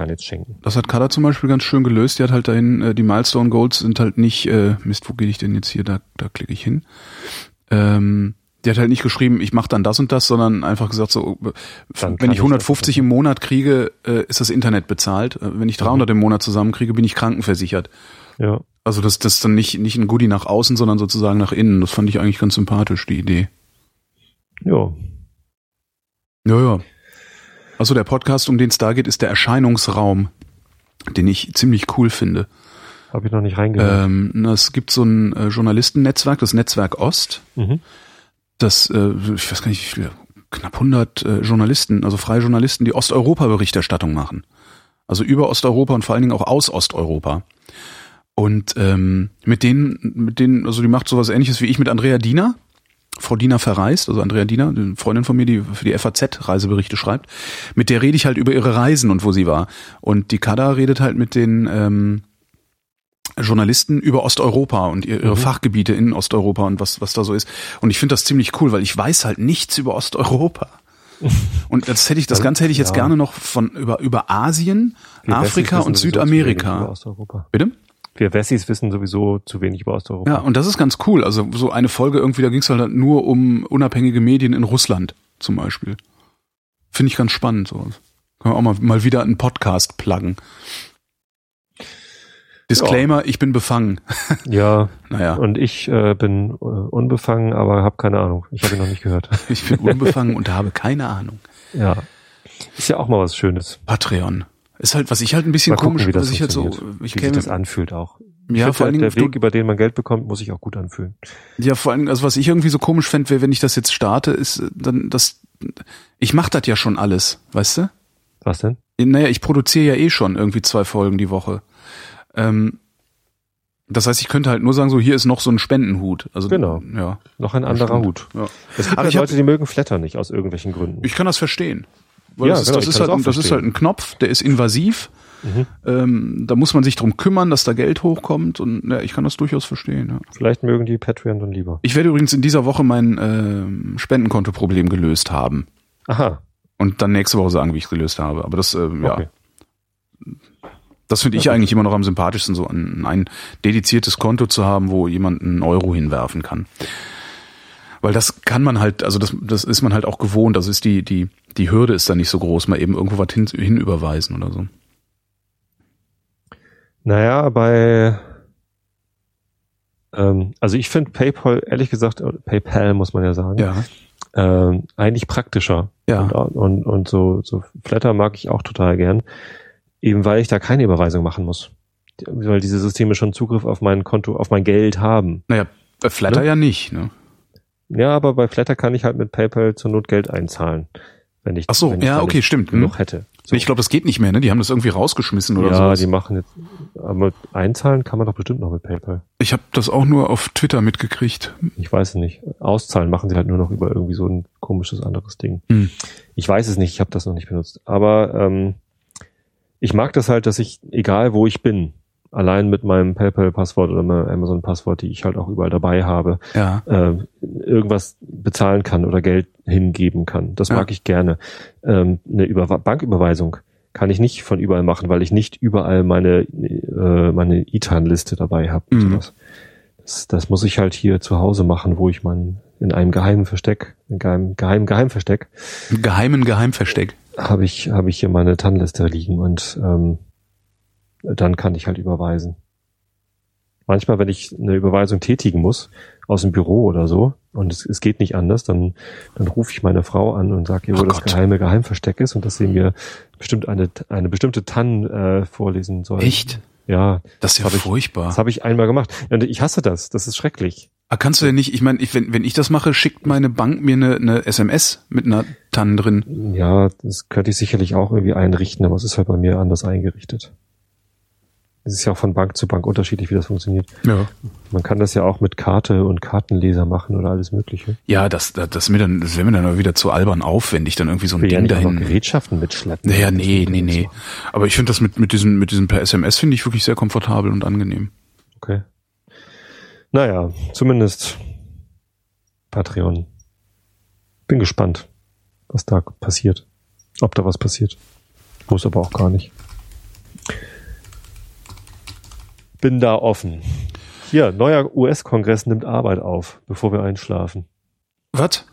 das hat Kada zum Beispiel ganz schön gelöst. Die hat halt dahin, äh, die Milestone Goals sind halt nicht, äh, Mist, wo gehe ich denn jetzt hier? Da, da klicke ich hin. Ähm, die hat halt nicht geschrieben, ich mache dann das und das, sondern einfach gesagt so, Dann wenn ich ich 150 im Monat kriege, äh, ist das Internet bezahlt. Äh, Wenn ich 300 im Monat zusammenkriege, bin ich krankenversichert. Ja. Also das, das ist dann nicht, nicht ein Goodie nach außen, sondern sozusagen nach innen. Das fand ich eigentlich ganz sympathisch, die Idee. Ja. Ja, ja. Also der Podcast, um den es da geht, ist der Erscheinungsraum, den ich ziemlich cool finde. Habe ich noch nicht reingehört. Ähm, es gibt so ein äh, Journalistennetzwerk, das Netzwerk Ost. Mhm. Das, äh, ich weiß gar nicht, wie viele, knapp 100 äh, Journalisten, also freie Journalisten, die Osteuropa-Berichterstattung machen. Also über Osteuropa und vor allen Dingen auch aus Osteuropa. Und ähm, mit denen, mit denen, also die macht sowas ähnliches wie ich mit Andrea Diener. Frau Diener verreist, also Andrea Diener, eine Freundin von mir, die für die FAZ Reiseberichte schreibt. Mit der rede ich halt über ihre Reisen und wo sie war. Und die Kada redet halt mit den ähm, Journalisten über Osteuropa und ihr- ihre Mhm. Fachgebiete in Osteuropa und was, was da so ist. Und ich finde das ziemlich cool, weil ich weiß halt nichts über Osteuropa. Und das hätte ich, das Ganze hätte ich jetzt ja. gerne noch von über, über Asien, Wir Afrika und Südamerika. Bitte? Wir Wessis wissen sowieso zu wenig über Osteuropa. Ja, und das ist ganz cool. Also so eine Folge irgendwie, da ging es halt nur um unabhängige Medien in Russland zum Beispiel. Finde ich ganz spannend. So. Können wir auch mal, mal wieder einen Podcast pluggen. Disclaimer, ich bin befangen. ja Naja, und ich äh, bin äh, unbefangen, aber habe keine Ahnung. Ich habe ihn noch nicht gehört. ich bin unbefangen und habe keine Ahnung. ja. Ist ja auch mal was Schönes. Patreon. Ist halt, was ich halt ein bisschen Mal gucken, komisch, wie das was ich halt so, ich wie sich das anfühlt auch. Ich ja, vor allen Dingen, der Weg, über den man Geld bekommt, muss sich auch gut anfühlen. ja, vor allen Dingen, also was ich irgendwie so komisch fände, wäre, wenn ich das jetzt starte, ist äh, dann das, ich mach das ja schon alles, weißt du? Was denn? Naja, ich produziere ja eh schon irgendwie zwei Folgen die Woche. Ähm, Das heißt, ich könnte halt nur sagen, so hier ist noch so ein Spendenhut. Also Genau. Ja. Noch ein anderer. Hut. ja. Es gibt Aber ja ich hab- Leute, die mögen Flatter nicht aus irgendwelchen Gründen. Ich kann das verstehen. Weil Ja, das, ist, genau, das, ich ist halt, ein- das ist halt ein Knopf, der ist invasiv. Mhm. Ähm, da muss man sich drum kümmern, dass da Geld hochkommt und ja, ich kann das durchaus verstehen. Ja. Vielleicht mögen die Patreon dann lieber. Ich werde übrigens in dieser Woche mein ähm, Spendenkontoproblem gelöst haben Aha. und dann nächste Woche sagen, wie ich es gelöst habe. Aber das, ja, Okay. Das finde ich eigentlich immer noch am sympathischsten, so ein, ein dediziertes Konto zu haben, wo jemand einen Euro hinwerfen kann. Weil das kann man halt, also das, das ist man halt auch gewohnt. Also ist die, die, die Hürde ist dann nicht so groß, mal eben irgendwo was hin, hin überweisen oder so. Naja, bei ähm, also ich finde PayPal, ehrlich gesagt, PayPal muss man ja sagen, Ja. ähm, eigentlich praktischer. Ja. Und, und, und so, so Flatter mag ich auch total gern. Eben weil ich da keine Überweisung machen muss. Weil diese Systeme schon Zugriff auf mein Konto, auf mein Geld haben. Naja, bei Flatter Ne? ja nicht, ne? Ja, aber bei Flatter kann ich halt mit PayPal zur Not Geld einzahlen. Wenn ich, Ach so, ja, okay, stimmt. Hm. Genug hätte. So. Ich glaube, das geht nicht mehr, ne? Die haben das irgendwie rausgeschmissen oder ja, so. die machen jetzt, aber einzahlen kann man doch bestimmt noch mit PayPal. Ich habe das auch nur auf Twitter mitgekriegt. Ich weiß es nicht. Auszahlen machen sie halt nur noch über irgendwie so ein komisches anderes Ding. Hm. Ich weiß es nicht, ich habe das noch nicht benutzt. Aber ähm, ich mag das halt, dass ich, egal wo ich bin, allein mit meinem PayPal-Passwort oder meinem Amazon-Passwort, die ich halt auch überall dabei habe, Ja. äh, irgendwas bezahlen kann oder Geld hingeben kann. Das Ja. mag ich gerne. Ähm, eine Über Banküberweisung kann ich nicht von überall machen, weil ich nicht überall meine äh, meine ITAN-Liste dabei habe. Mhm. Das, das muss ich halt hier zu Hause machen, wo ich mein in einem geheimen Versteck, in geheim geheim Geheimversteck geheimen Geheimversteck. Habe ich habe ich hier meine TAN-Liste liegen und ähm, dann kann ich halt überweisen. Manchmal, wenn ich eine Überweisung tätigen muss, aus dem Büro oder so, und es, es geht nicht anders, dann, dann rufe ich meine Frau an und sage ihr, wo Oh das Gott. geheime Geheimversteck ist und dass sie mir bestimmt eine, eine bestimmte TAN äh, vorlesen soll. Echt? Ja, Das ist ja hab ich- furchtbar. das habe ich einmal gemacht. Und ich hasse das. Das ist schrecklich. Ah, kannst du denn nicht, ich meine, ich, wenn, wenn ich das mache, schickt meine Bank mir eine, eine SMS mit einer TAN drin. Ja, das könnte ich sicherlich auch irgendwie einrichten, aber es ist halt bei mir anders eingerichtet. Es ist ja auch von Bank zu Bank unterschiedlich, wie das funktioniert. Ja. Man kann das ja auch mit Karte und Kartenleser machen oder alles Mögliche. Ja, das, das, das, mir dann, das wäre mir dann aber wieder zu albern aufwendig, dann irgendwie so ein will ja Ding nicht dahin. Gerätschaften mitschleppen. Naja, nee, nee, nee. Aber ich finde das mit, mit diesem, mit diesem per SMS finde ich wirklich sehr komfortabel und angenehm. Okay. Naja, zumindest Patreon. Bin gespannt, was da passiert. Ob da was passiert. Muss aber auch gar nicht. Bin da offen. Hier, neuer US-Kongress nimmt Arbeit auf, bevor wir einschlafen. Was?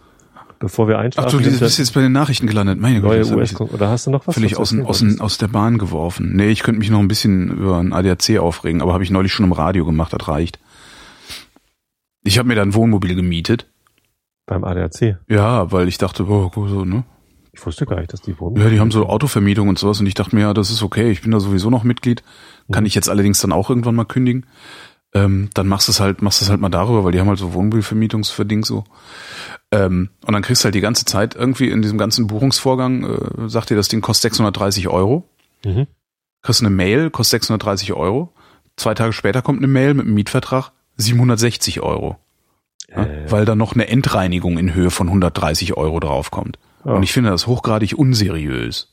Bevor wir Ach einschlafen. du, du bist jetzt bei den Nachrichten gelandet. Meine Güte, neue US-Kongress. Oder hast du noch was? völlig aus, aus, aus der Bahn geworfen. Nee, ich könnte mich noch ein bisschen über ein ADAC aufregen, aber habe ich neulich schon im Radio gemacht, das reicht. Ich habe mir da ein Wohnmobil gemietet. Beim ADAC. Ja, weil ich dachte, boah, so, ne? Ich wusste gar nicht, dass die wohnen. Ja, die haben so Autovermietung und sowas und ich dachte mir, ja, das ist okay, ich bin da sowieso noch Mitglied. Kann ich jetzt allerdings dann auch irgendwann mal kündigen. Ähm, dann machst du es halt, machst du es halt mal darüber, weil die haben halt so Wohnmobilvermietungsverding so. Ähm, und dann kriegst du halt die ganze Zeit irgendwie in diesem ganzen Buchungsvorgang, äh, sagt dir, das Ding kostet 630 Euro. Mhm. Kriegst eine Mail, kostet 630 Euro. Zwei Tage später kommt eine Mail mit einem Mietvertrag, 760 Euro. Ja, Äh. Weil da noch eine Endreinigung in Höhe von 130 Euro draufkommt. Ja. Und ich finde das hochgradig unseriös.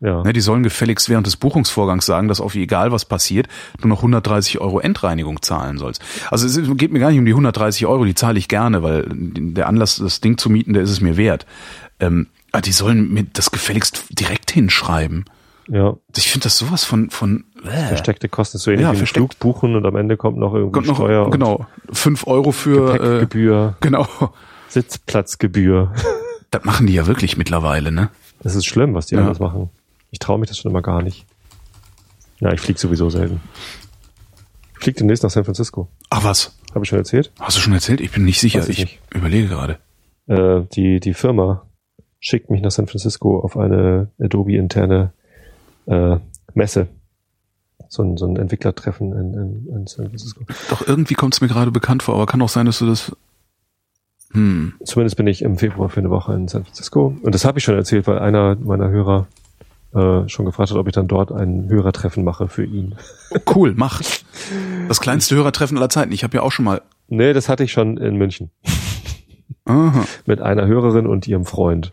Ja. Ne, die sollen gefälligst während des Buchungsvorgangs sagen, dass auf egal was passiert, du noch 130 Euro Endreinigung zahlen sollst. Also es geht mir gar nicht um die 130 Euro, die zahle ich gerne, weil der Anlass, das Ding zu mieten, der ist es mir wert. Ähm, aber die sollen mir das gefälligst direkt hinschreiben. ja. Ich finde das sowas von, von. Versteckte Kosten. So ähnlich Ja, wie versteckt. Flug buchen und am Ende kommt noch irgendwie Kommt noch, Steuer genau, fünf Euro für, äh, Gepäckgebühr, genau. Sitzplatzgebühr. Das machen die ja wirklich mittlerweile, ne? Das ist schlimm, was die Ja. alles machen. Ich traue mich das schon immer gar nicht. Ja, ich fliege sowieso selten. Ich fliege demnächst nach San Francisco. Ach was? Habe ich schon erzählt? Hast du schon erzählt? Ich bin nicht sicher. Weiß ich Ich, nicht. überlege gerade. Äh, die, die Firma schickt mich nach San Francisco auf eine Adobe-interne äh, Messe. So ein, so ein Entwicklertreffen in, in, in San Francisco. Doch irgendwie kommt es mir gerade bekannt vor, aber kann auch sein, dass du das. Hm. Zumindest bin ich im Februar für eine Woche in San Francisco. Und das habe ich schon erzählt, weil einer meiner Hörer äh, schon gefragt hat, ob ich dann dort ein Hörertreffen mache für ihn. Cool, mach. Das kleinste Hörertreffen aller Zeiten. Ich habe ja auch schon mal. Nee, das hatte ich schon in München. Aha. Mit einer Hörerin und ihrem Freund,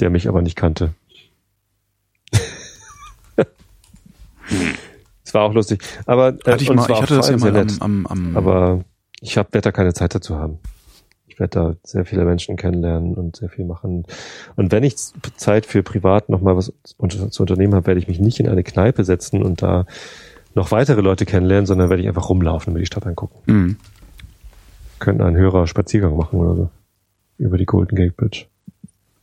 der mich aber nicht kannte. War auch lustig. Aber äh, Hatte ich, mal, ich hatte das ja mal am, am, am Aber ich hab, werde da keine Zeit dazu haben. Ich werde da sehr viele Menschen kennenlernen und sehr viel machen. Und wenn ich Zeit für privat nochmal was zu unternehmen habe, werde ich mich nicht in eine Kneipe setzen und da noch weitere Leute kennenlernen, sondern werde ich einfach rumlaufen und mir die Stadt angucken. Mhm. Könnten einen Hörer Spaziergang machen oder so. Über die Golden Gate Bridge.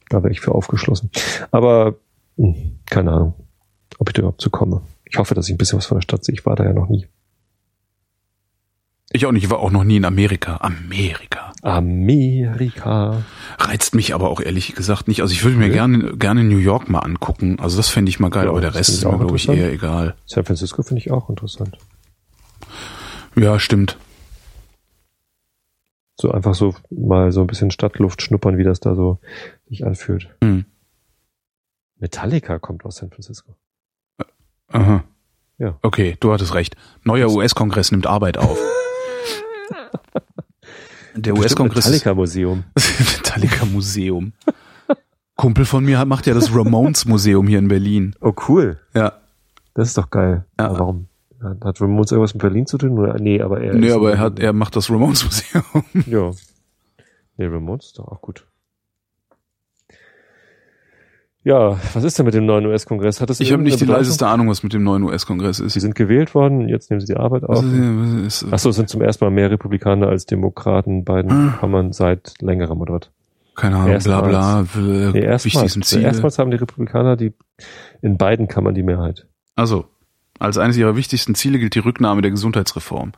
Da wäre ich für aufgeschlossen. Aber hm, keine Ahnung, ob ich da überhaupt zu komme. Ich hoffe, dass ich ein bisschen was von der Stadt sehe. Ich war da ja noch nie. Ich auch nicht, ich war auch noch nie in Amerika. Amerika. Amerika. Reizt mich aber auch ehrlich gesagt nicht. Also ich würde mir Nee. gerne, gerne New York mal angucken. Also das fände ich mal geil, Ja, aber der Rest ist mir, auch glaube ich, eher egal. San Francisco finde ich auch interessant. Ja, stimmt. So einfach so mal so ein bisschen Stadtluft schnuppern, wie das da so sich anfühlt. Hm. Metallica kommt aus San Francisco. Aha. Ja. Okay, du hattest recht. Neuer US-Kongress nimmt Arbeit auf. Der US-Kongress ist Metallica Museum. Metallica Museum. Kumpel von mir macht ja das Ramones Museum hier in Berlin. Oh cool. Ja. Das ist doch geil. Ja. Aber warum? Hat Ramones irgendwas mit Berlin zu tun? Oder? Nee, aber er nee, aber er hat, er macht das Ramones Museum. Ja. Nee, Ramones ist doch auch gut. Ja, was ist denn mit dem neuen US-Kongress? Hat das Ich habe nicht die leiseste Ahnung, was mit dem neuen US-Kongress ist. Sie sind gewählt worden, jetzt nehmen sie die Arbeit auf. ist, Achso, es sind zum ersten Mal mehr Republikaner als Demokraten, beiden Hm. Kammern seit längerem oder was? keine Ahnung, bla bla, Nee, w- erstmals. Ziele. Erstmals haben die Republikaner die in beiden Kammern die Mehrheit. Also, als eines ihrer wichtigsten Ziele gilt die Rücknahme der Gesundheitsreform.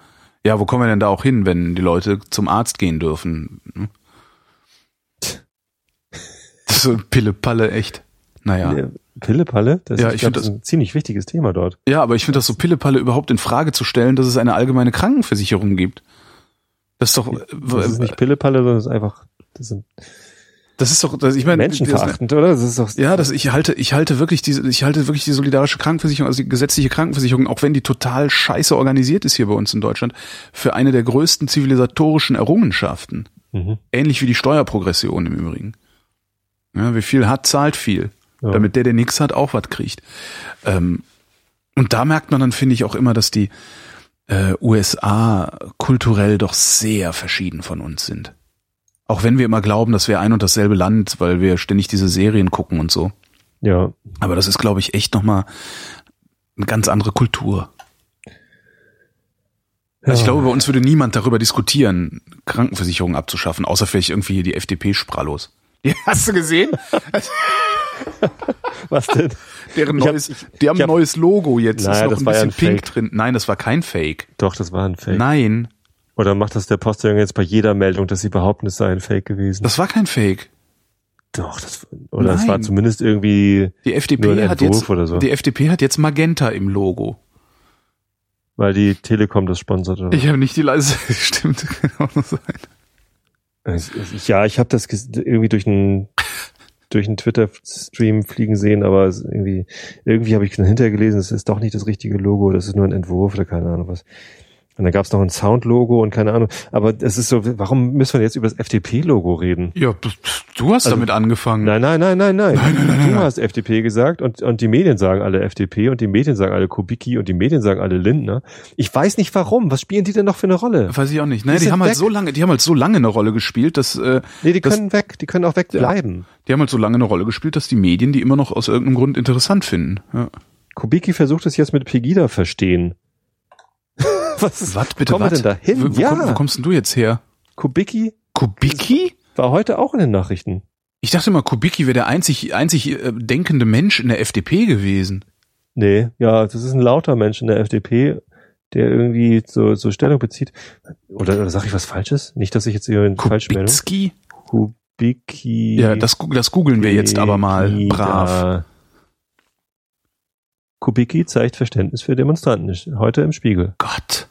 Ja, wo kommen wir denn da auch hin, wenn die Leute zum Arzt gehen dürfen? Hm? Das ist Pille-Palle, echt. Naja. Ja. Pillepalle, das, Ja, ich ich glaub, das ist ein ziemlich wichtiges Thema dort. Ja, aber ich finde das so Pille-Palle überhaupt in Frage zu stellen, dass es eine allgemeine Krankenversicherung gibt. Das ist doch, Das ist nicht Pillepalle, sondern das ist einfach, das sind das ist doch, das, ich meine, das- menschenverachtend, oder? Das ist doch, Ja, das, ich halte, ich halte wirklich diese, ich halte wirklich die solidarische Krankenversicherung, also die gesetzliche Krankenversicherung, auch wenn die total scheiße organisiert ist hier bei uns in Deutschland, für eine der größten zivilisatorischen Errungenschaften. Mhm. Ähnlich wie die Steuerprogression im Übrigen. Ja, wer viel hat, zahlt viel. Ja. Damit der, der nichts hat, auch was kriegt. Ähm, und da merkt man dann, finde ich, auch immer, dass die äh, USA kulturell doch sehr verschieden von uns sind. Auch wenn wir immer glauben, dass wir ein und dasselbe Land, weil wir ständig diese Serien gucken und so. Ja, Aber das ist, glaube ich, echt nochmal eine ganz andere Kultur. Also ich glaube, bei uns würde niemand darüber diskutieren, Krankenversicherungen abzuschaffen, außer vielleicht irgendwie hier die FDP-Sprallos. Ja, hast du gesehen? was denn? Deren Ich hab- neues, die haben ein hab- neues Logo jetzt. Naja, ist noch das ein war ja bisschen ein pink drin. Nein, das war kein Fake. Doch, das war ein Fake. Nein, Oder macht das der Postillon jetzt bei jeder Meldung, dass sie behaupten, es sei ein Fake gewesen? das war kein Fake. Doch, das, oder es war Nein. zumindest irgendwie, Die Nur FDP ein hat Entwurf jetzt, oder so. die FDP hat jetzt Magenta im Logo. weil die Telekom das sponsert. Oder? Ich habe nicht die leise, stimmt, kann auch sein. Ja, ich habe das irgendwie durch einen durch einen Twitter-Stream fliegen sehen, aber irgendwie irgendwie habe ich dann hinterher gelesen, es ist doch nicht das richtige Logo, das ist nur ein Entwurf oder keine Ahnung was. Und dann gab es noch ein Sound-Logo und keine Ahnung. Aber es ist so, warum müssen wir jetzt über das FDP-Logo reden? Ja, du hast Also- damit angefangen. Nein, nein, nein, nein, nein. Nein, nein, nein, du nein, hast FDP gesagt und, und die Medien sagen alle FDP und die Medien sagen alle Kubicki und die Medien sagen alle Lindner. Ich weiß nicht warum. Was spielen die denn noch für eine Rolle? Weiß ich auch nicht. Naja, Die die, haben halt so lange, die haben halt so lange eine Rolle gespielt, dass äh, Nee, die das- können weg. Die können auch wegbleiben. die haben halt so lange eine Rolle gespielt, dass die Medien die immer noch aus irgendeinem Grund interessant finden. Ja. Kubicki versucht es jetzt mit Pegida verstehen. Was Was bitte? kommen wir denn da hin? Wo, ja, komm, wo kommst denn du jetzt her? Kubicki Kubicki? war heute auch in den Nachrichten. Ich dachte mal, Kubicki wäre der einzig, einzig äh, denkende Mensch in der FDP gewesen. Nee, ja, das ist ein lauter Mensch in der FDP, der irgendwie so, so Stellung bezieht. Oder, oder sage ich was Falsches? Nicht, dass ich jetzt hier eine falsche Meldung. Kubicki? Kubicki. Ja, das, das googeln wir jetzt aber mal brav. Kubicki zeigt Verständnis für Demonstranten. Heute im Spiegel. Gott.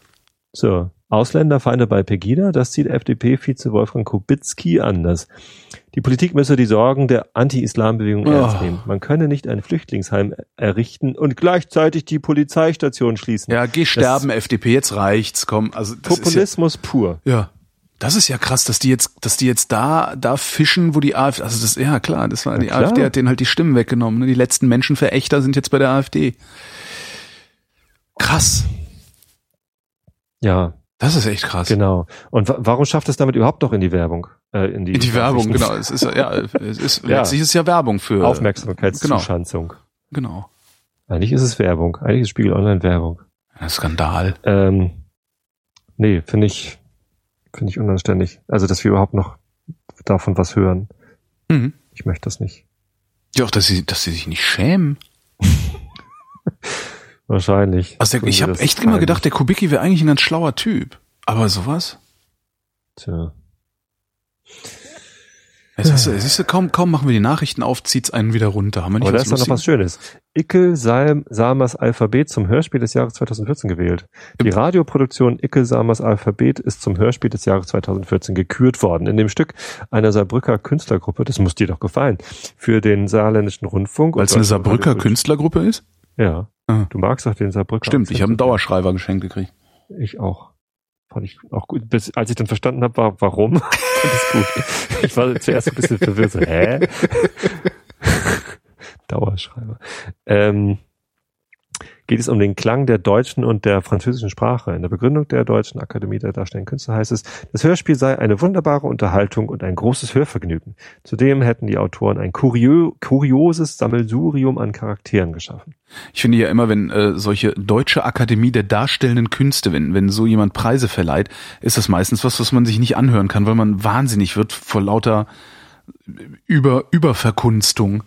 So. Ausländerfeinde bei Pegida, das sieht FDP-Vize Wolfgang Kubicki anders. Die Politik müsse die Sorgen der Anti-Islam-Bewegung Oh. ernst nehmen. Man könne nicht ein Flüchtlingsheim errichten und gleichzeitig die Polizeistation schließen. Ja, geh sterben, FDP, jetzt reicht's, komm. Also das Populismus pur. Ist ja, ja. Das ist ja krass, dass die jetzt, dass die jetzt da, da fischen, wo die AfD, also das, ja klar, das war, die klar. AfD hat denen halt die Stimmen weggenommen. ne? Die letzten Menschenverächter sind jetzt bei der AfD. Krass. Ja, Das ist echt krass. genau. Und wa warum schafft es damit überhaupt noch in die Werbung? Äh, in die, In die Werbung, genau. Es ist ja, es ist Ja. letztlich ist es ja Werbung für Aufmerksamkeitszuschanzung. Genau. Eigentlich ist es Werbung. Eigentlich ist Spiegel Online Werbung. Ein Skandal. Ähm, nee, finde ich, finde ich unanständig. Also, dass wir überhaupt noch davon was hören. Mhm. Ich möchte das nicht. Ja, auch, dass sie, dass sie sich nicht schämen. Wahrscheinlich. Also der, ich habe echt immer gedacht, der Kubicki wäre eigentlich ein ganz schlauer Typ. Aber sowas? Tja. Hast du, siehst du, kaum, kaum machen wir die Nachrichten auf, zieht's einen wieder runter. Haben wir nicht Aber da ist doch noch was? Schönes. Ickel Salm, Samers Alphabet zum Hörspiel des Jahres 2014 gewählt. Die Radioproduktion Ickel Samers Alphabet ist zum Hörspiel des Jahres 2014 gekürt worden. In dem Stück einer Saarbrücker Künstlergruppe, das muss dir doch gefallen, für den saarländischen Rundfunk. Weil es eine Saarbrücker Künstlergruppe ist? Ja. Ah. Du magst doch den Saarbrücker. Stimmt, ich Akzent. habe einen Dauerschreiber geschenkt gekriegt. Ich auch. Fand ich auch gut. Bis, als ich dann verstanden habe, war, warum, fand ich gut. Ich war zuerst ein bisschen verwirrt. So, hä? Dauerschreiber. Ähm, geht es um den Klang der deutschen und der französischen Sprache. In der Begründung der Deutschen Akademie der Darstellenden Künste heißt es, das Hörspiel sei eine wunderbare Unterhaltung und ein großes Hörvergnügen. Zudem hätten die Autoren ein kurio kurioses Sammelsurium an Charakteren geschaffen. Ich finde ja immer, wenn äh, solche Deutsche Akademie der Darstellenden Künste, wenn, wenn so jemand Preise verleiht, ist das meistens was, was man sich nicht anhören kann, weil man wahnsinnig wird vor lauter Über, Überverkunstung.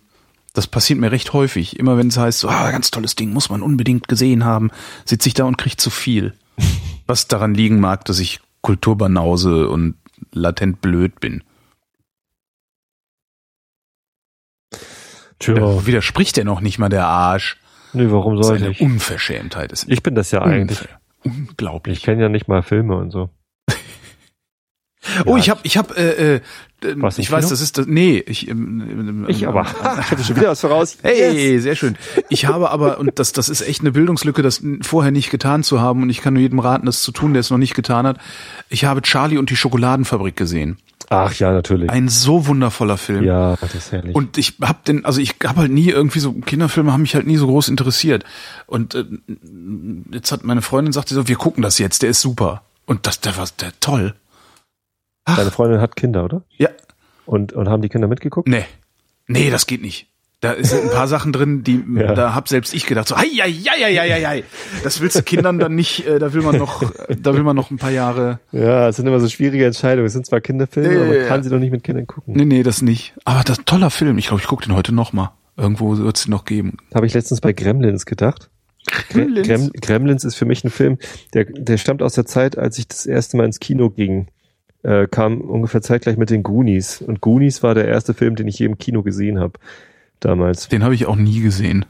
Das passiert mir recht häufig. Immer wenn es heißt, so, ah, ganz tolles Ding, muss man unbedingt gesehen haben, sitze ich da und kriege zu viel. Was daran liegen mag, dass ich Kulturbanause und latent blöd bin. Tja, Da widerspricht er noch nicht mal der Arsch. nee, warum soll eine ich? Unverschämtheit. Ist Ich bin das ja eigentlich. Unglaublich. Ich kenne ja nicht mal Filme und so. Oh, Ja. ich habe, ich habe, äh, äh, im ich weiß, das ist das. Nee, ich. Ähm, ähm, Ich ähm, aber. ich hatte schon wieder was voraus. Hey, sehr schön. Ich habe aber, und das, das ist echt eine Bildungslücke, das vorher nicht getan zu haben, und ich kann nur jedem raten, das zu tun, der es noch nicht getan hat. Ich habe Charlie und die Schokoladenfabrik gesehen. Ach ja, natürlich. Ein so wundervoller Film. ja, das ist herrlich. Und ich hab den, also ich habe halt nie irgendwie so Kinderfilme haben mich halt nie so groß interessiert. Und äh, jetzt hat meine Freundin sagte so, wir gucken das jetzt, der ist super. Und das, der war der toll. Deine Freundin hat Kinder, oder? Ja, Und, und haben die Kinder mitgeguckt? nee, nee, das geht nicht. Da sind ein paar Sachen drin, die Ja. da hab selbst ich gedacht so, ei, ei, ei, ei, ei, ei. Das willst du Kindern dann nicht, äh, da will man noch, da will man noch ein paar Jahre. Ja, es sind immer so schwierige Entscheidungen. Es sind zwar Kinderfilme, Ja, aber man ja, kann sie doch nicht mit Kindern gucken. Nee, nee, das nicht. Aber das toller Film. Ich glaube, ich gucke den heute noch mal. Irgendwo wird es noch geben. Habe ich letztens bei Gremlins gedacht. Gremlins? Grem, Gremlins ist für mich ein Film, der, der stammt aus der Zeit, als ich das erste Mal ins Kino ging. Äh, kam ungefähr zeitgleich mit den Goonies. Und Goonies war der erste Film, den ich je im Kino gesehen habe. Damals. Den habe ich auch nie gesehen.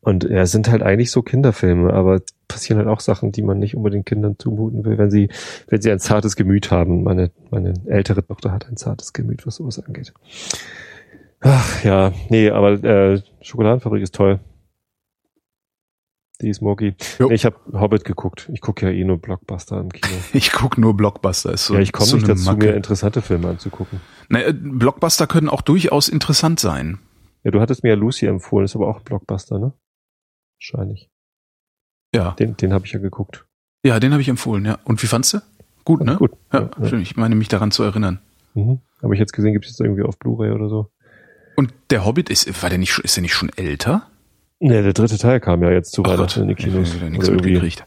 Und ja, es sind halt eigentlich so Kinderfilme, aber passieren halt auch Sachen, die man nicht unbedingt Kindern zumuten will, wenn sie, wenn sie ein zartes Gemüt haben. Meine, meine ältere Tochter hat ein zartes Gemüt, was sowas angeht. Ach ja, nee, aber äh, Schokoladenfabrik ist toll. Die ist Mogi. Jo. Nee, ich habe Hobbit geguckt. Ich gucke ja eh nur Blockbuster im Kino. Ich gucke nur Blockbuster. Ist so, ja, ich komme so nicht dazu, Macke. mir interessante Filme anzugucken. Na, äh, Blockbuster können auch durchaus interessant sein. Ja, du hattest mir ja Lucy empfohlen, ist aber auch ein Blockbuster, ne? Wahrscheinlich. Ja, Den, den habe ich ja geguckt. ja, den habe ich empfohlen. Ja. Und wie fandst du? Gut, ne? Gut. Ja, ja. schön. Ich meine mich daran zu erinnern. Mhm. Habe ich jetzt gesehen, gibt es jetzt irgendwie auf Blu-ray oder so? Und der Hobbit ist, war der nicht, schon- ist der nicht schon älter? Ne, der dritte Teil kam ja jetzt zu Ach Weihnachten in die ich Kinos. nichts Oder irgendwie mitgekriegt.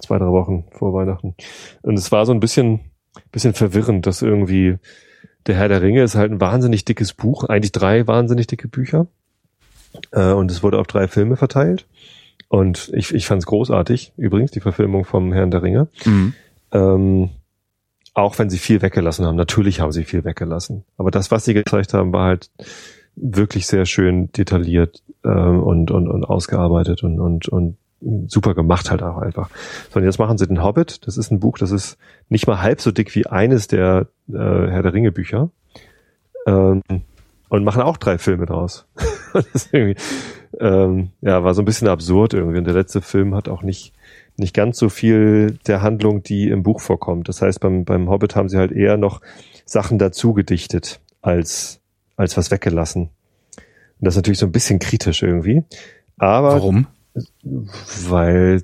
zwei, drei Wochen vor Weihnachten. Und es war so ein bisschen, bisschen verwirrend, dass irgendwie der Herr der Ringe ist halt ein wahnsinnig dickes Buch, eigentlich drei wahnsinnig dicke Bücher. Äh, und es wurde auf drei Filme verteilt. Und ich, ich fand es großartig, übrigens, die Verfilmung vom Herrn der Ringe. Mhm. Ähm, auch wenn sie viel weggelassen haben. Natürlich haben sie viel weggelassen. Aber das, was sie gezeigt haben, war halt wirklich sehr schön detailliert ähm, und, und, und ausgearbeitet und, und, und super gemacht halt auch einfach. So, und jetzt machen sie den Hobbit. Das ist ein Buch, das ist nicht mal halb so dick wie eines der äh, Herr der Ringe Bücher. Ähm, und machen auch drei Filme draus. ähm, ja, war so ein bisschen absurd irgendwie. Und der letzte Film hat auch nicht, nicht ganz so viel der Handlung, die im Buch vorkommt. Das heißt, beim, beim Hobbit haben sie halt eher noch Sachen dazu gedichtet, als, als was weggelassen. Und das ist natürlich so ein bisschen kritisch irgendwie. Aber. Warum? Weil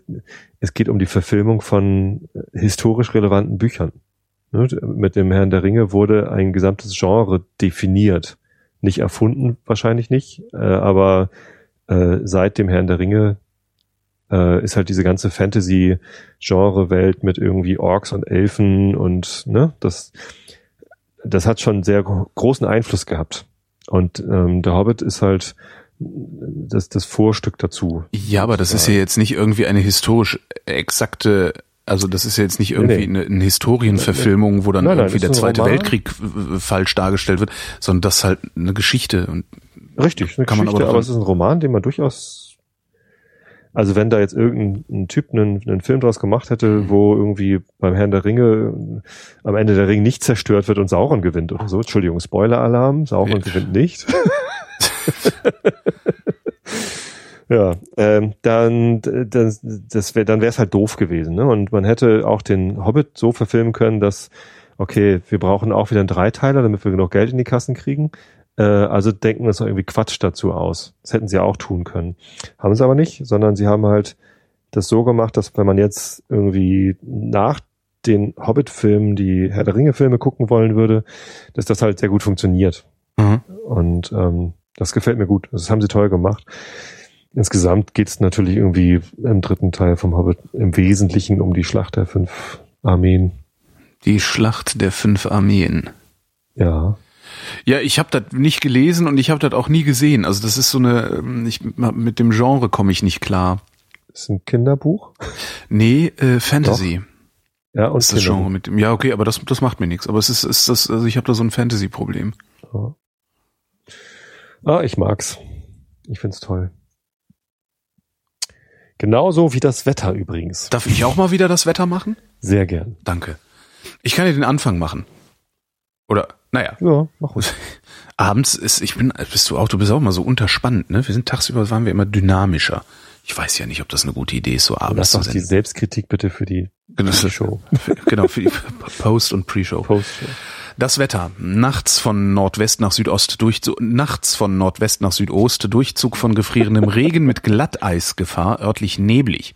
es geht um die Verfilmung von historisch relevanten Büchern. Ne, mit dem Herrn der Ringe wurde ein gesamtes Genre definiert. Nicht erfunden, wahrscheinlich nicht, äh, aber äh, seit dem Herrn der Ringe äh, ist halt diese ganze Fantasy-Genre-Welt mit irgendwie Orks und Elfen und ne, das, das hat schon sehr großen Einfluss gehabt. Und ähm, der Hobbit ist halt das, das Vorstück dazu. Ja, aber das ist ja jetzt nicht irgendwie eine historisch exakte also das ist ja jetzt nicht irgendwie nee, nee. Eine, eine Historienverfilmung, wo dann nein, nein, irgendwie der Zweite Roman. Weltkrieg falsch dargestellt wird, sondern das ist halt eine Geschichte. Und Richtig, eine kann Geschichte, man aber, aber es ist ein Roman, den man durchaus also wenn da jetzt irgendein Typ einen, einen Film draus gemacht hätte, mhm. wo irgendwie beim Herrn der Ringe am Ende der Ring nicht zerstört wird und Sauron gewinnt oder so, Entschuldigung, Spoiler-Alarm, Sauron gewinnt nicht. Ja, ähm, dann, das, das wär, dann wäre es halt doof gewesen. Ne? Und man hätte auch den Hobbit so verfilmen können, dass, okay, wir brauchen auch wieder einen Dreiteiler, damit wir genug Geld in die Kassen kriegen. Äh, also denken wir uns noch irgendwie Quatsch dazu aus. Das hätten sie auch tun können. Haben sie aber nicht, sondern sie haben halt das so gemacht, dass wenn man jetzt irgendwie nach den Hobbit-Filmen die Herr der Ringe-Filme gucken wollen würde, dass das halt sehr gut funktioniert. Mhm. Und ähm, das gefällt mir gut. Das haben sie toll gemacht. Insgesamt geht es natürlich irgendwie im dritten Teil vom Hobbit im Wesentlichen um die Schlacht der fünf Armeen. Die Schlacht der fünf Armeen. Ja. Ja, ich habe das nicht gelesen und ich habe das auch nie gesehen. Also das ist so eine, ähm, ich, mit dem Genre komme ich nicht klar. Ist ein Kinderbuch? Nee, äh, Fantasy. Doch. Ja, und ist das Genre mit dem. Ja, okay, aber das, das macht mir nichts. Aber es ist, ist das, also ich habe da so ein Fantasy-Problem. Ja. Ah, ich mag's. Ich find's toll. Genauso wie das Wetter übrigens. Darf ich auch mal wieder das Wetter machen? Sehr gern. Danke. Ich kann ja den Anfang machen. Oder, naja. Ja, mach ruhig. Abends ist, ich bin, bist du auch, du bist auch mal so unterspannt, ne? Wir sind tagsüber, waren wir immer dynamischer. Ich weiß ja nicht, ob das eine gute Idee ist, so abends zu senden. die Selbstkritik bitte für die genau, Show. genau, für die Post- und Pre-Show. Post-Show. Das Wetter. Nachts von Nordwest nach Südost Durchzug, nachts von Nordwest nach Südost Durchzug von gefrierendem Regen mit Glatteisgefahr, örtlich neblig.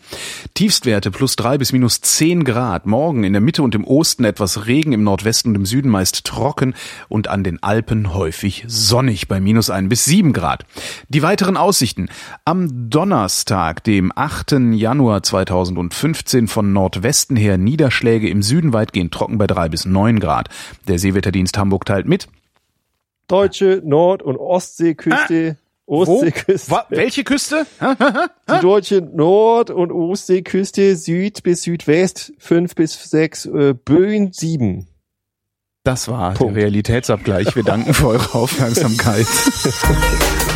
Tiefstwerte plus drei bis minus zehn Grad. Morgen in der Mitte und im Osten etwas Regen, im Nordwesten und im Süden meist trocken und an den Alpen häufig sonnig bei minus ein bis sieben Grad. Die weiteren Aussichten. Am Donnerstag, dem 8. Januar 2015 von Nordwesten her Niederschläge im Süden weitgehend trocken bei drei bis neun Grad. Der See Seewetterdienst Hamburg teilt mit. Deutsche Nord- und Ostseeküste. Ah. Ostseeküste. Wo? Welche Küste? Die deutsche Nord- und Ostseeküste, Süd bis Südwest, fünf bis sechs, äh, Böen sieben. Das war Punkt. der Realitätsabgleich. Wir danken für eure Aufmerksamkeit.